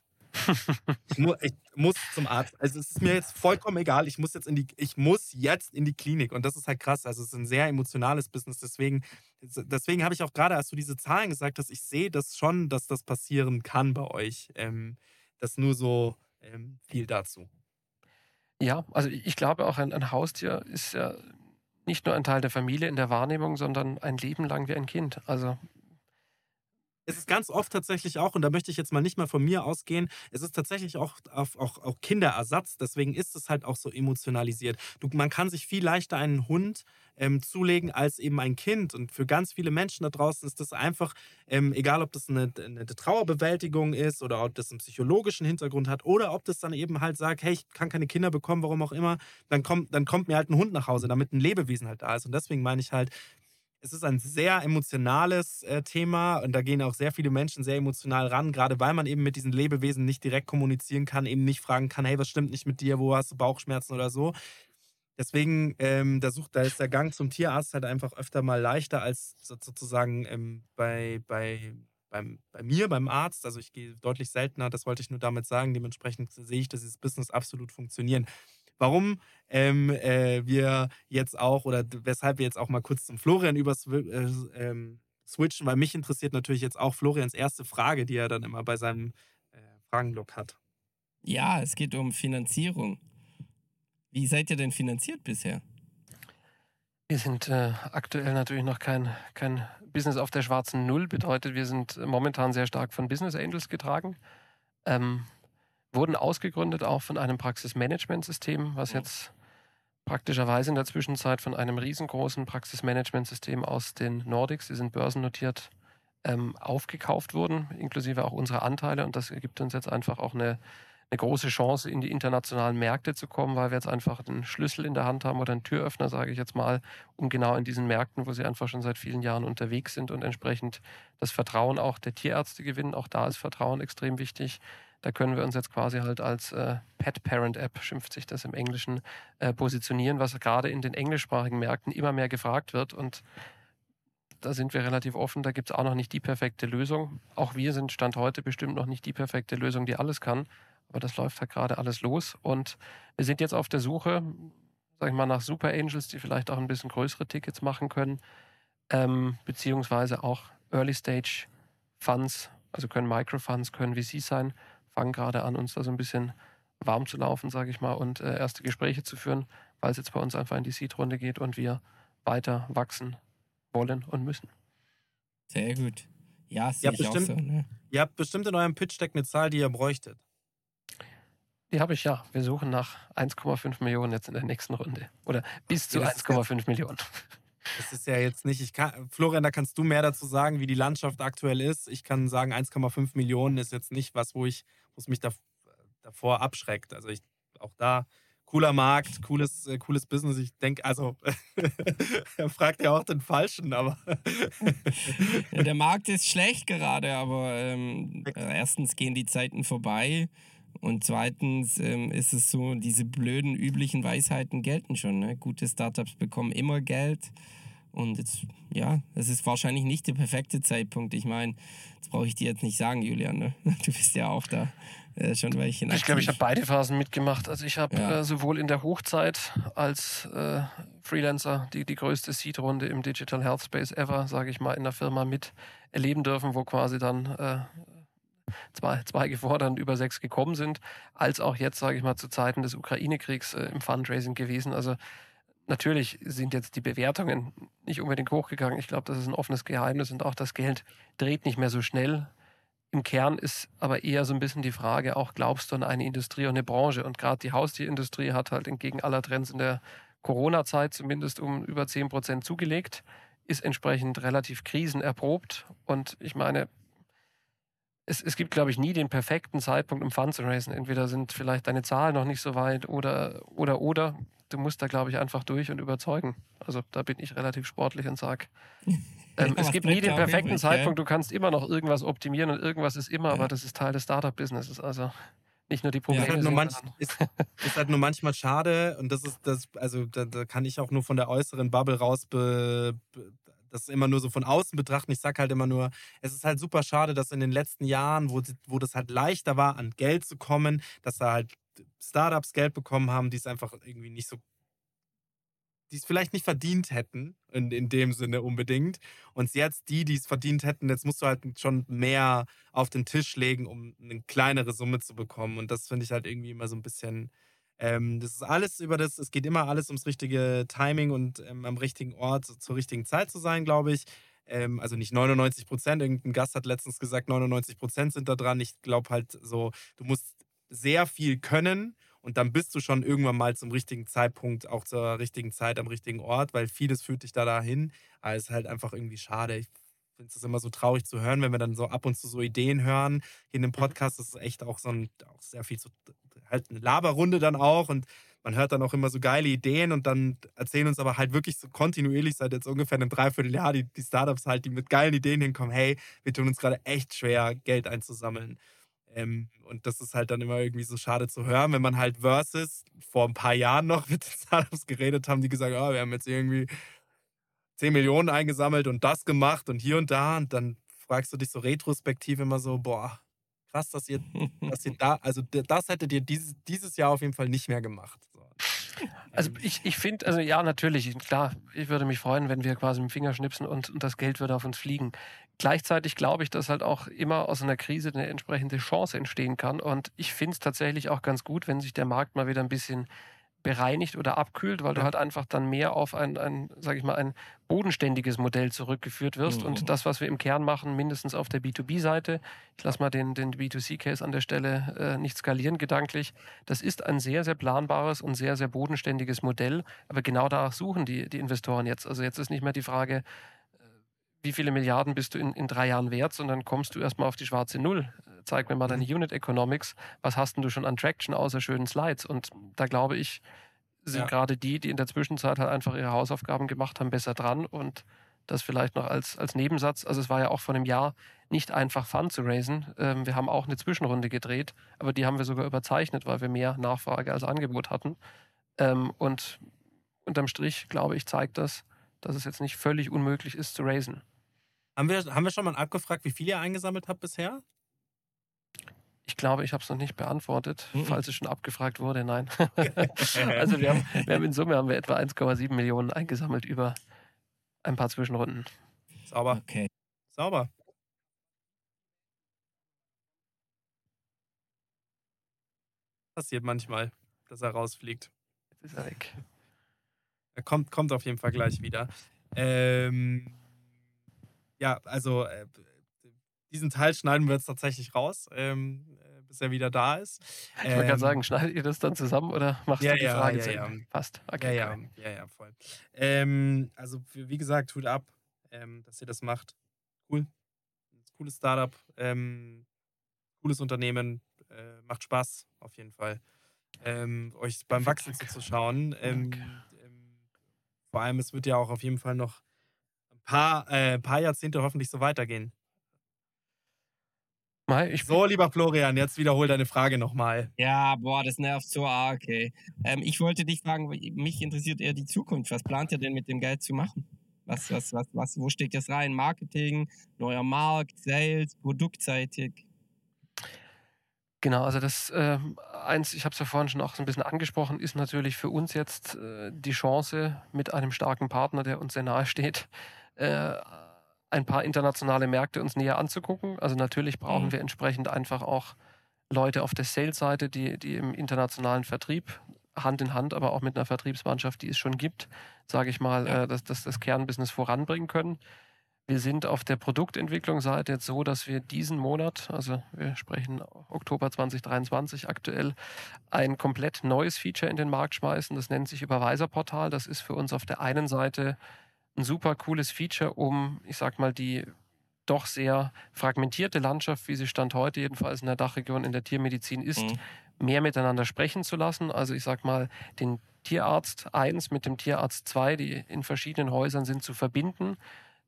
S5: ich, mu ich muss zum Arzt. Also es ist mir jetzt vollkommen egal. Ich muss jetzt in die, ich muss jetzt in die Klinik. Und das ist halt krass. Also es ist ein sehr emotionales Business. Deswegen, deswegen habe ich auch gerade, als du diese Zahlen gesagt hast, ich sehe das schon, dass das passieren kann bei euch. Ähm, das nur so ähm, viel dazu.
S4: Ja, also ich glaube auch, ein, ein Haustier ist ja nicht nur ein Teil der Familie in der Wahrnehmung, sondern ein Leben lang wie ein Kind. Also
S5: Es ist ganz oft tatsächlich auch, und da möchte ich jetzt mal nicht mal von mir ausgehen, es ist tatsächlich auch, auch, auch, Kinderersatz. Deswegen ist es halt auch so emotionalisiert. Du, man kann sich viel leichter einen Hund ähm, zulegen als eben ein Kind. Und für ganz viele Menschen da draußen ist das einfach, ähm, egal ob das eine, eine Trauerbewältigung ist oder ob das einen psychologischen Hintergrund hat oder ob das dann eben halt sagt, hey, ich kann keine Kinder bekommen, warum auch immer, dann kommt, dann kommt mir halt ein Hund nach Hause, damit ein Lebewesen halt da ist. Und deswegen meine ich halt, es ist ein sehr emotionales äh, Thema und da gehen auch sehr viele Menschen sehr emotional ran, gerade weil man eben mit diesen Lebewesen nicht direkt kommunizieren kann, eben nicht fragen kann, hey, was stimmt nicht mit dir, wo hast du Bauchschmerzen oder so. Deswegen, ähm, da, sucht, da ist der Gang zum Tierarzt halt einfach öfter mal leichter als so, sozusagen ähm, bei, bei, beim, bei mir, beim Arzt. Also ich gehe deutlich seltener, das wollte ich nur damit sagen. Dementsprechend sehe ich, dass dieses Business absolut funktionieren. Warum ähm, äh, wir jetzt auch oder weshalb wir jetzt auch mal kurz zum Florian über äh, ähm, switchen, weil mich interessiert natürlich jetzt auch Florians erste Frage, die er dann immer bei seinem äh, Fragenblock hat.
S6: Ja, es geht um Finanzierung. Wie seid ihr denn finanziert bisher?
S4: wir sind äh, aktuell natürlich noch kein, kein Business auf der schwarzen Null. Bedeutet, wir sind momentan sehr stark von Business Angels getragen. Ähm, wurden ausgegründet auch von einem Praxismanagementsystem, was jetzt praktischerweise in der Zwischenzeit von einem riesengroßen Praxismanagementsystem aus den Nordics, die sind börsennotiert, ähm, aufgekauft wurden, inklusive auch unsere Anteile. Und das gibt uns jetzt einfach auch eine, eine große Chance, in die internationalen Märkte zu kommen, weil wir jetzt einfach den Schlüssel in der Hand haben oder einen Türöffner, sage ich jetzt mal, um genau in diesen Märkten, wo sie einfach schon seit vielen Jahren unterwegs sind und entsprechend das Vertrauen auch der Tierärzte gewinnen. Auch da ist Vertrauen extrem wichtig. Da können wir uns jetzt quasi halt als äh, Pet Parent App, schimpft sich das im Englischen, äh, positionieren, was gerade in den englischsprachigen Märkten immer mehr gefragt wird. Und da sind wir relativ offen. Da gibt es auch noch nicht die perfekte Lösung. Auch wir sind Stand heute bestimmt noch nicht die perfekte Lösung, die alles kann. Aber das läuft halt gerade alles los. Und wir sind jetzt auf der Suche, sag ich mal, nach Super Angels, die vielleicht auch ein bisschen größere Tickets machen können. Ähm, beziehungsweise auch Early Stage Funds, also können Microfunds, können VCs sein, fangen gerade an, uns da so ein bisschen warm zu laufen, sage ich mal, und äh, erste Gespräche zu führen, weil es jetzt bei uns einfach in die Seed-Runde geht und wir weiter wachsen wollen und müssen.
S6: Sehr gut. Ja,
S5: Ihr
S6: sehe
S5: habt,
S6: ich auch
S5: bestimmt,
S6: so. Ne?
S5: ihr habt bestimmt in eurem Pitch-Deck eine Zahl, die ihr bräuchtet.
S4: Die habe ich ja. Wir suchen nach 1,5 Millionen jetzt in der nächsten Runde. Oder bis zu
S5: Okay, das ist
S4: 1,5 Millionen. [laughs]
S5: Das ist ja jetzt nicht, ich kann, Florian, da kannst du mehr dazu sagen, wie die Landschaft aktuell ist. Ich kann sagen, 1,5 Millionen ist jetzt nicht was, wo ich, wo es mich da, davor abschreckt. Also ich, auch da, cooler Markt, cooles, äh, cooles Business. Ich denke, also, [laughs] er fragt ja auch den Falschen, aber [laughs]
S6: Ja, der Markt ist schlecht gerade, aber ähm, äh, erstens gehen die Zeiten vorbei und zweitens ähm, ist es so, diese blöden üblichen Weisheiten gelten schon. Ne? Gute Startups bekommen immer Geld und jetzt, ja, es ist wahrscheinlich nicht der perfekte Zeitpunkt. Ich meine, das brauche ich dir jetzt nicht sagen, Julian. Ne? [laughs] Du bist ja auch da äh, schon ein Weilchen
S4: Ich glaube, ich habe beide Phasen mitgemacht. Also ich habe
S6: Ja.
S4: äh, sowohl in der Hochzeit als äh, Freelancer die, die größte Seed-Runde im Digital Health Space ever, sage ich mal, in der Firma mit erleben dürfen, wo quasi dann äh, zwei, zwei gefordert über sechs gekommen sind, als auch jetzt, sage ich mal, zu Zeiten des Ukraine-Kriegs äh, im Fundraising gewesen. Also natürlich sind jetzt die Bewertungen nicht unbedingt hochgegangen. Ich glaube, das ist ein offenes Geheimnis und auch das Geld dreht nicht mehr so schnell. Im Kern ist aber eher so ein bisschen die Frage, auch glaubst du an eine Industrie und eine Branche? Und gerade die Haustierindustrie hat halt entgegen aller Trends in der Corona-Zeit zumindest um über 10 Prozent zugelegt, ist entsprechend relativ krisenerprobt. Und ich meine, es, es gibt, glaube ich, nie den perfekten Zeitpunkt, um Fund zu raisen. Entweder sind vielleicht deine Zahlen noch nicht so weit oder, oder, oder. Du musst da, glaube ich, einfach durch und überzeugen. Also da bin ich relativ sportlich und sage, [laughs] ähm,
S6: Ja,
S4: es gibt nie den perfekten
S6: übrig,
S4: Zeitpunkt. Du kannst immer noch irgendwas optimieren und irgendwas ist immer,
S6: Ja.
S4: aber das ist Teil des Startup-Businesses. Also nicht nur die
S5: ist
S4: Probleme.
S5: halt, nur
S4: sehen,
S5: manch, ist, ist halt nur manchmal schade und das ist das, also da, da kann ich auch nur von der äußeren Bubble raus be, be, das immer nur so von außen betrachten. Ich sag halt immer nur, es ist halt super schade, dass in den letzten Jahren, wo, wo das halt leichter war, an Geld zu kommen, dass da halt Startups Geld bekommen haben, die es einfach irgendwie nicht so die es vielleicht nicht verdient hätten, in, in dem Sinne unbedingt. Und jetzt die, die es verdient hätten, jetzt musst du halt schon mehr auf den Tisch legen, um eine kleinere Summe zu bekommen. Und das finde ich halt irgendwie immer so ein bisschen. Ähm, das ist alles über das, es geht immer alles ums richtige Timing und ähm, am richtigen Ort zur richtigen Zeit zu sein, glaube ich. Ähm, also nicht 99 Prozent. Irgendein Gast hat letztens gesagt, 99 Prozent sind da dran. Ich glaube halt so, du musst sehr viel können und dann bist du schon irgendwann mal zum richtigen Zeitpunkt, auch zur richtigen Zeit am richtigen Ort, weil vieles führt dich da dahin. Aber es ist halt einfach irgendwie schade. Ich finde es immer so traurig zu hören, wenn wir dann so ab und zu so Ideen hören. Hier in dem Podcast ist echt auch so ein, auch sehr viel so, halt eine Laberrunde dann auch und man hört dann auch immer so geile Ideen und dann erzählen uns aber halt wirklich so kontinuierlich seit jetzt ungefähr einem Dreivierteljahr die, die Startups halt, die mit geilen Ideen hinkommen, hey, wir tun uns gerade echt schwer, Geld einzusammeln. Ähm, und das ist halt dann immer irgendwie so schade zu hören, wenn man halt versus vor ein paar Jahren noch [laughs] mit den Startups geredet haben, die gesagt haben, oh, wir haben jetzt irgendwie 10 Millionen eingesammelt und das gemacht und hier und da. Und dann fragst du dich so retrospektiv immer so, boah, krass, dass ihr, dass ihr [laughs] da, also das hättet ihr dieses, dieses Jahr auf jeden Fall nicht mehr gemacht. So.
S4: Also ich, ich finde, also ja, natürlich, klar, ich würde mich freuen, wenn wir quasi mit dem Finger schnipsen und, und das Geld würde auf uns fliegen. Gleichzeitig glaube ich, dass halt auch immer aus einer Krise eine entsprechende Chance entstehen kann. Und ich finde es tatsächlich auch ganz gut, wenn sich der Markt mal wieder ein bisschen bereinigt oder abkühlt, weil du
S5: Ja.
S4: halt einfach dann mehr auf ein, ein sage ich mal, ein bodenständiges Modell zurückgeführt wirst.
S6: Mhm.
S4: Und das, was wir im Kern machen, mindestens auf der B2B-Seite, ich lasse mal den, den B2C-Case an der Stelle äh, nicht skalieren gedanklich, das ist ein sehr, sehr planbares und sehr, sehr bodenständiges Modell. Aber genau danach suchen die, die Investoren jetzt. Also jetzt ist nicht mehr die Frage, wie viele Milliarden bist du in, in drei Jahren wert, sondern kommst du erstmal auf die schwarze Null. Zeig mir mal deine Unit Economics. Was hast denn du schon an Traction außer schönen Slides? Und da glaube ich, sind
S5: Ja.
S4: gerade die, die in der Zwischenzeit halt einfach ihre Hausaufgaben gemacht haben, besser dran. Und das vielleicht noch als, als Nebensatz. Also es war ja auch vor einem Jahr nicht einfach Fun zu raisen. Ähm, wir haben auch eine Zwischenrunde gedreht, aber die haben wir sogar überzeichnet, weil wir mehr Nachfrage als Angebot hatten. Ähm, und unterm Strich, glaube ich, zeigt das, dass es jetzt nicht völlig unmöglich ist zu raisen.
S5: Haben wir, haben wir schon mal abgefragt, wie viel ihr eingesammelt habt bisher?
S4: Ich glaube, ich habe es noch nicht beantwortet,
S6: Mhm.
S4: falls es schon abgefragt wurde. Nein. [laughs] also wir haben, wir haben in [laughs] Summe haben wir etwa 1,7 Millionen eingesammelt über ein paar Zwischenrunden.
S5: Sauber.
S6: Okay.
S5: Sauber. Passiert manchmal, dass er rausfliegt.
S4: Jetzt ist er weg.
S5: Er kommt, kommt auf jeden Fall gleich wieder. Ähm, ja, also äh, diesen Teil schneiden wir jetzt tatsächlich raus, ähm, äh, bis er wieder da ist.
S4: Ich wollte gerade
S5: Ähm,
S4: sagen, schneidet ihr das dann zusammen oder machst
S5: Ja,
S4: du die
S5: ja,
S4: Frage
S5: ja,
S4: zu
S5: ja.
S4: Passt.
S5: Ja,
S4: Okay,
S5: ja,
S4: cool.
S5: ja, ja, voll. Ähm, also, wie gesagt, tut ab, ähm, dass ihr das macht. Cool. Cooles Startup, ähm, cooles Unternehmen, äh, macht Spaß, auf jeden Fall. Ähm, euch beim Wachsen zuzuschauen. Ähm, ähm, vor allem, es wird ja auch auf jeden Fall noch paar, äh, paar Jahrzehnte hoffentlich so weitergehen.
S4: Ich
S5: So, lieber Florian, jetzt wiederhol deine Frage nochmal.
S6: Ja, boah, das nervt so arg, ey. Ähm, ich wollte dich fragen, mich interessiert eher die Zukunft. Was plant ihr denn mit dem Geld zu machen? Was, was, was, was, wo steckt das rein? Marketing, neuer Markt, Sales, produktseitig?
S4: Genau, also das ähm, eins, ich habe es ja vorhin schon auch so ein bisschen angesprochen, ist natürlich für uns jetzt äh, die Chance, mit einem starken Partner, der uns sehr nahe steht, äh, ein paar internationale Märkte uns näher anzugucken. Also natürlich brauchen
S6: Mhm.
S4: wir entsprechend einfach auch Leute auf der Sales-Seite, die, die im internationalen Vertrieb Hand in Hand, aber auch mit einer Vertriebsmannschaft, die es schon gibt, sage ich mal,
S6: Ja.
S4: äh, dass, dass das Kernbusiness voranbringen können. Wir sind auf der Produktentwicklungsseite jetzt so, dass wir diesen Monat, also wir sprechen Oktober 2023 aktuell, ein komplett neues Feature in den Markt schmeißen. Das nennt sich Überweiserportal. Das ist für uns auf der einen Seite ein super cooles Feature, um, ich sag mal, die doch sehr fragmentierte Landschaft, wie sie Stand heute jedenfalls in der Dachregion in der Tiermedizin ist,
S6: Mhm.
S4: mehr miteinander sprechen zu lassen. Also ich sag mal, den Tierarzt 1 mit dem Tierarzt 2, die in verschiedenen Häusern sind, zu verbinden.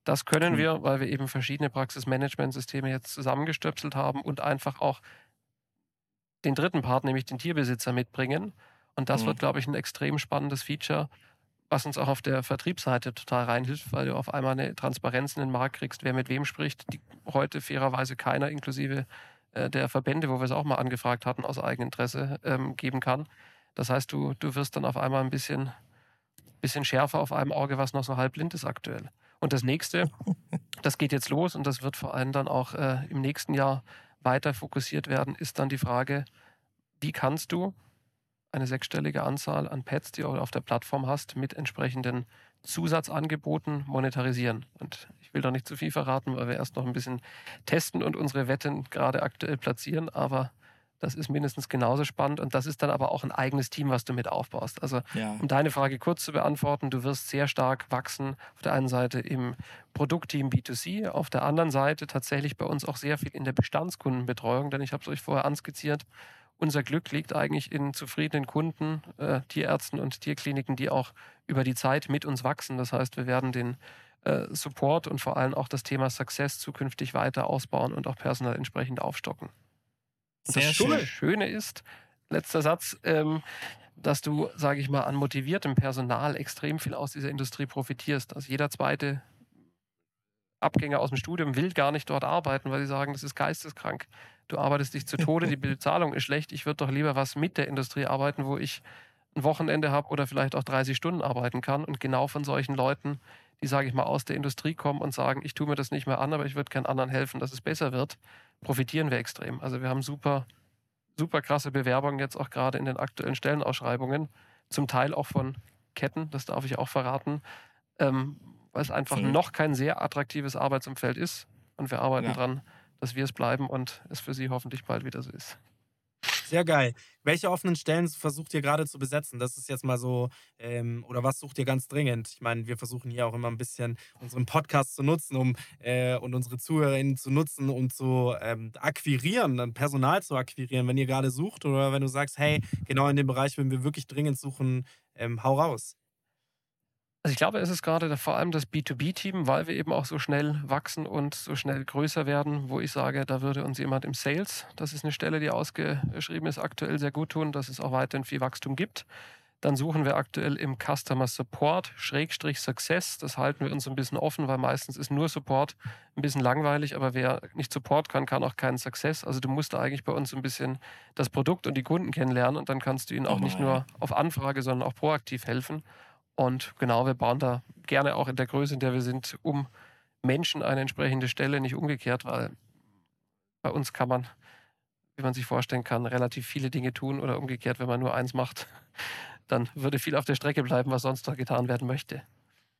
S4: Das können
S6: Cool.
S4: wir, weil wir eben verschiedene Praxismanagementsysteme jetzt zusammengestöpselt haben und einfach auch den dritten Part, nämlich den Tierbesitzer, mitbringen. Und das
S6: Mhm.
S4: wird, glaube ich, ein extrem spannendes Feature, was uns auch auf der Vertriebsseite total reinhilft, weil du auf einmal eine Transparenz in den Markt kriegst, wer mit wem spricht, die heute fairerweise keiner, inklusive äh, der Verbände, wo wir es auch mal angefragt hatten, aus Eigeninteresse ähm, geben kann. Das heißt, du, du wirst dann auf einmal ein bisschen, bisschen schärfer auf einem Auge, was noch so halb blind ist aktuell. Und das nächste, [laughs] das geht jetzt los und das wird vor allem dann auch äh, im nächsten Jahr weiter fokussiert werden, ist dann die Frage, wie kannst du eine sechsstellige Anzahl an Pets, die du auf der Plattform hast, mit entsprechenden Zusatzangeboten monetarisieren. Und ich will da nicht zu viel verraten, weil wir erst noch ein bisschen testen und unsere Wetten gerade aktuell platzieren, aber das ist mindestens genauso spannend und das ist dann aber auch ein eigenes Team, was du mit aufbaust. Also
S6: Ja.
S4: um deine Frage kurz zu beantworten, du wirst sehr stark wachsen. Auf der einen Seite im Produktteam B2C, auf der anderen Seite tatsächlich bei uns auch sehr viel in der Bestandskundenbetreuung, denn ich habe es euch vorher anskizziert. Unser Glück liegt eigentlich in zufriedenen Kunden, äh, Tierärzten und Tierkliniken, die auch über die Zeit mit uns wachsen. Das heißt, wir werden den äh, Support und vor allem auch das Thema Success zukünftig weiter ausbauen und auch personal entsprechend aufstocken. Und
S6: Sehr
S4: das
S6: schön.
S4: Schöne ist, letzter Satz, ähm, dass du, sage ich mal, an motiviertem Personal extrem viel aus dieser Industrie profitierst. Also jeder zweite Abgänger aus dem Studium will gar nicht dort arbeiten, weil sie sagen, das ist geisteskrank. Du arbeitest dich zu Tode, die Bezahlung ist schlecht. Ich würde doch lieber was mit der Industrie arbeiten, wo ich ein Wochenende habe oder vielleicht auch 30 Stunden arbeiten kann. Und genau von solchen Leuten, die, sage ich mal, aus der Industrie kommen und sagen, ich tue mir das nicht mehr an, aber ich würde gern anderen helfen, dass es besser wird, profitieren wir extrem. Also wir haben super, super krasse Bewerbungen jetzt auch gerade in den aktuellen Stellenausschreibungen, zum Teil auch von Ketten, das darf ich auch verraten, ähm, weil es einfach noch kein sehr attraktives Arbeitsumfeld ist. Und wir arbeiten
S6: Ja.
S4: dran, dass wir es bleiben und es für Sie hoffentlich bald wieder so ist.
S5: Sehr geil. Welche offenen Stellen versucht ihr gerade zu besetzen? Das ist jetzt mal so, ähm, oder was sucht ihr ganz dringend? Ich meine, wir versuchen hier auch immer ein bisschen unseren Podcast zu nutzen, um äh, und unsere ZuhörerInnen zu nutzen, um zu ähm, akquirieren, dann Personal zu akquirieren, wenn ihr gerade sucht oder wenn du sagst, hey, genau in dem Bereich, wenn wir wirklich dringend suchen, ähm, hau raus.
S4: Also ich glaube, es ist gerade vor allem das B2B-Team, weil wir eben auch so schnell wachsen und so schnell größer werden, wo ich sage, da würde uns jemand im Sales, das ist eine Stelle, die ausgeschrieben ist, aktuell sehr gut tun, dass es auch weiterhin viel Wachstum gibt. Dann suchen wir aktuell im Customer Support, Schrägstrich Success. Das halten wir uns ein bisschen offen, weil meistens ist nur Support ein bisschen langweilig, aber wer nicht Support kann, kann auch keinen Success. Also du musst da eigentlich bei uns ein bisschen das Produkt und die Kunden kennenlernen und dann kannst du ihnen auch nicht nur auf Anfrage, sondern auch proaktiv helfen. Und genau, wir bauen da gerne auch in der Größe, in der wir sind, um Menschen eine entsprechende Stelle, nicht umgekehrt, weil bei uns kann man, wie man sich vorstellen kann, relativ viele Dinge tun oder umgekehrt, wenn man nur eins macht, [laughs] dann würde viel auf der Strecke bleiben, was sonst noch getan werden möchte.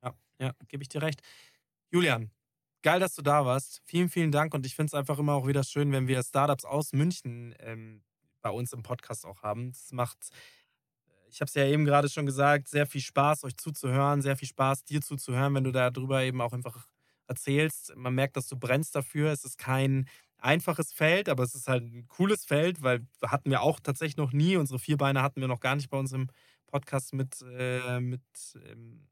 S5: Ja, ja, gebe ich dir recht. Julian, geil, dass du da warst. Vielen, vielen Dank und ich finde es einfach immer auch wieder schön, wenn wir Startups aus München ähm, bei uns im Podcast auch haben. Es macht ich habe es ja eben gerade schon gesagt, sehr viel Spaß, euch zuzuhören, sehr viel Spaß, dir zuzuhören, wenn du darüber eben auch einfach erzählst. Man merkt, dass du brennst dafür. Es ist kein einfaches Feld, aber es ist halt ein cooles Feld, weil hatten wir auch tatsächlich noch nie. Unsere Vierbeine hatten wir noch gar nicht bei uns im Podcast mit, äh, mit ähm,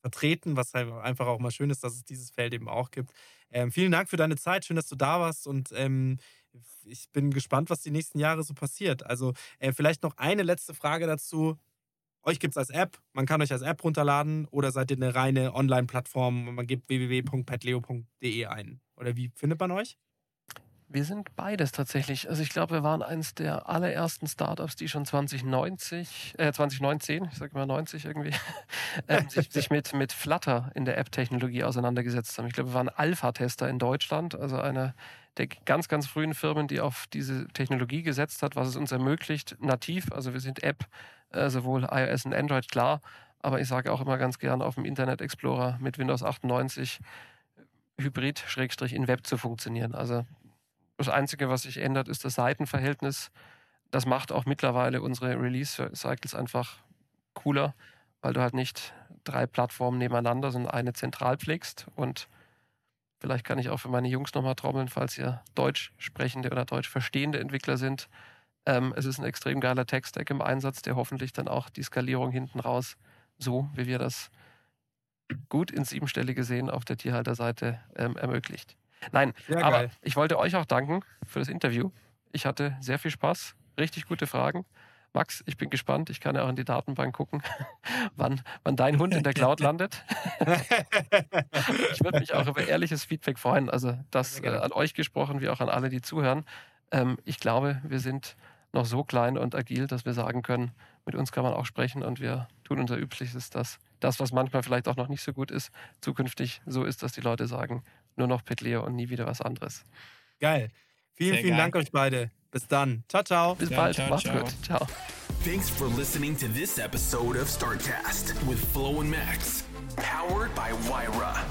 S5: vertreten, was halt einfach auch mal schön ist, dass es dieses Feld eben auch gibt. Ähm, vielen Dank für deine Zeit. Schön, dass du da warst und ähm, ich bin gespannt, was die nächsten Jahre so passiert. Also äh, vielleicht noch eine letzte Frage dazu. Euch gibt es als App, man kann euch als App runterladen oder seid ihr eine reine Online-Plattform man gibt www.petleo.de ein? Oder wie findet man euch?
S4: Wir sind beides tatsächlich. Also ich glaube, wir waren eines der allerersten Startups, die schon 2090, äh 2019, ich sage mal 90 irgendwie, [laughs] äh, sich, sich, mit, mit Flutter in der App-Technologie auseinandergesetzt haben. Ich glaube, wir waren Alpha-Tester in Deutschland, also eine der ganz, ganz frühen Firmen, die auf diese Technologie gesetzt hat, was es uns ermöglicht, nativ, also wir sind App, äh, sowohl iOS und Android, klar, aber ich sage auch immer ganz gern auf dem Internet Explorer mit Windows 98 Hybrid-in Web zu funktionieren. Also das Einzige, was sich ändert, ist das Seitenverhältnis. Das macht auch mittlerweile unsere Release-Cycles einfach cooler, weil du halt nicht drei Plattformen nebeneinander, sondern eine zentral pflegst. Und vielleicht kann ich auch für meine Jungs nochmal trommeln, falls ihr deutsch sprechende oder deutsch verstehende Entwickler sind. Ähm, es ist ein extrem geiler Tech-Stack im Einsatz, der hoffentlich dann auch die Skalierung hinten raus, so wie wir das gut ins Siebenstellige sehen, auf der Tierhalterseite ähm, ermöglicht. Nein, Sehr aber geil. ich wollte euch auch danken für das Interview. Ich hatte sehr viel Spaß, richtig gute Fragen. Max, ich bin gespannt. Ich kann ja auch in die Datenbank gucken, [laughs] wann, wann dein Hund in der Cloud [laughs] landet. ich würde mich auch über ehrliches Feedback freuen. Also das äh, an euch gesprochen, wie auch an alle, die zuhören. Ähm, ich glaube, wir sind noch so klein und agil, dass wir sagen können, mit uns kann man auch sprechen und wir tun unser Übliches, dass das, was manchmal vielleicht auch noch nicht so gut ist, zukünftig so ist, dass die Leute sagen, nur noch Petleo und nie wieder was anderes.
S5: Geil. Vielen, Sehr vielen geil. Dank euch beide. Bis dann. Ciao, ciao.
S4: Bis ja, bald. Ciao, Macht's ciao. gut. Ciao.
S2: Thanks for listening to this episode of Startcast with Flo and Max, powered by Wyra.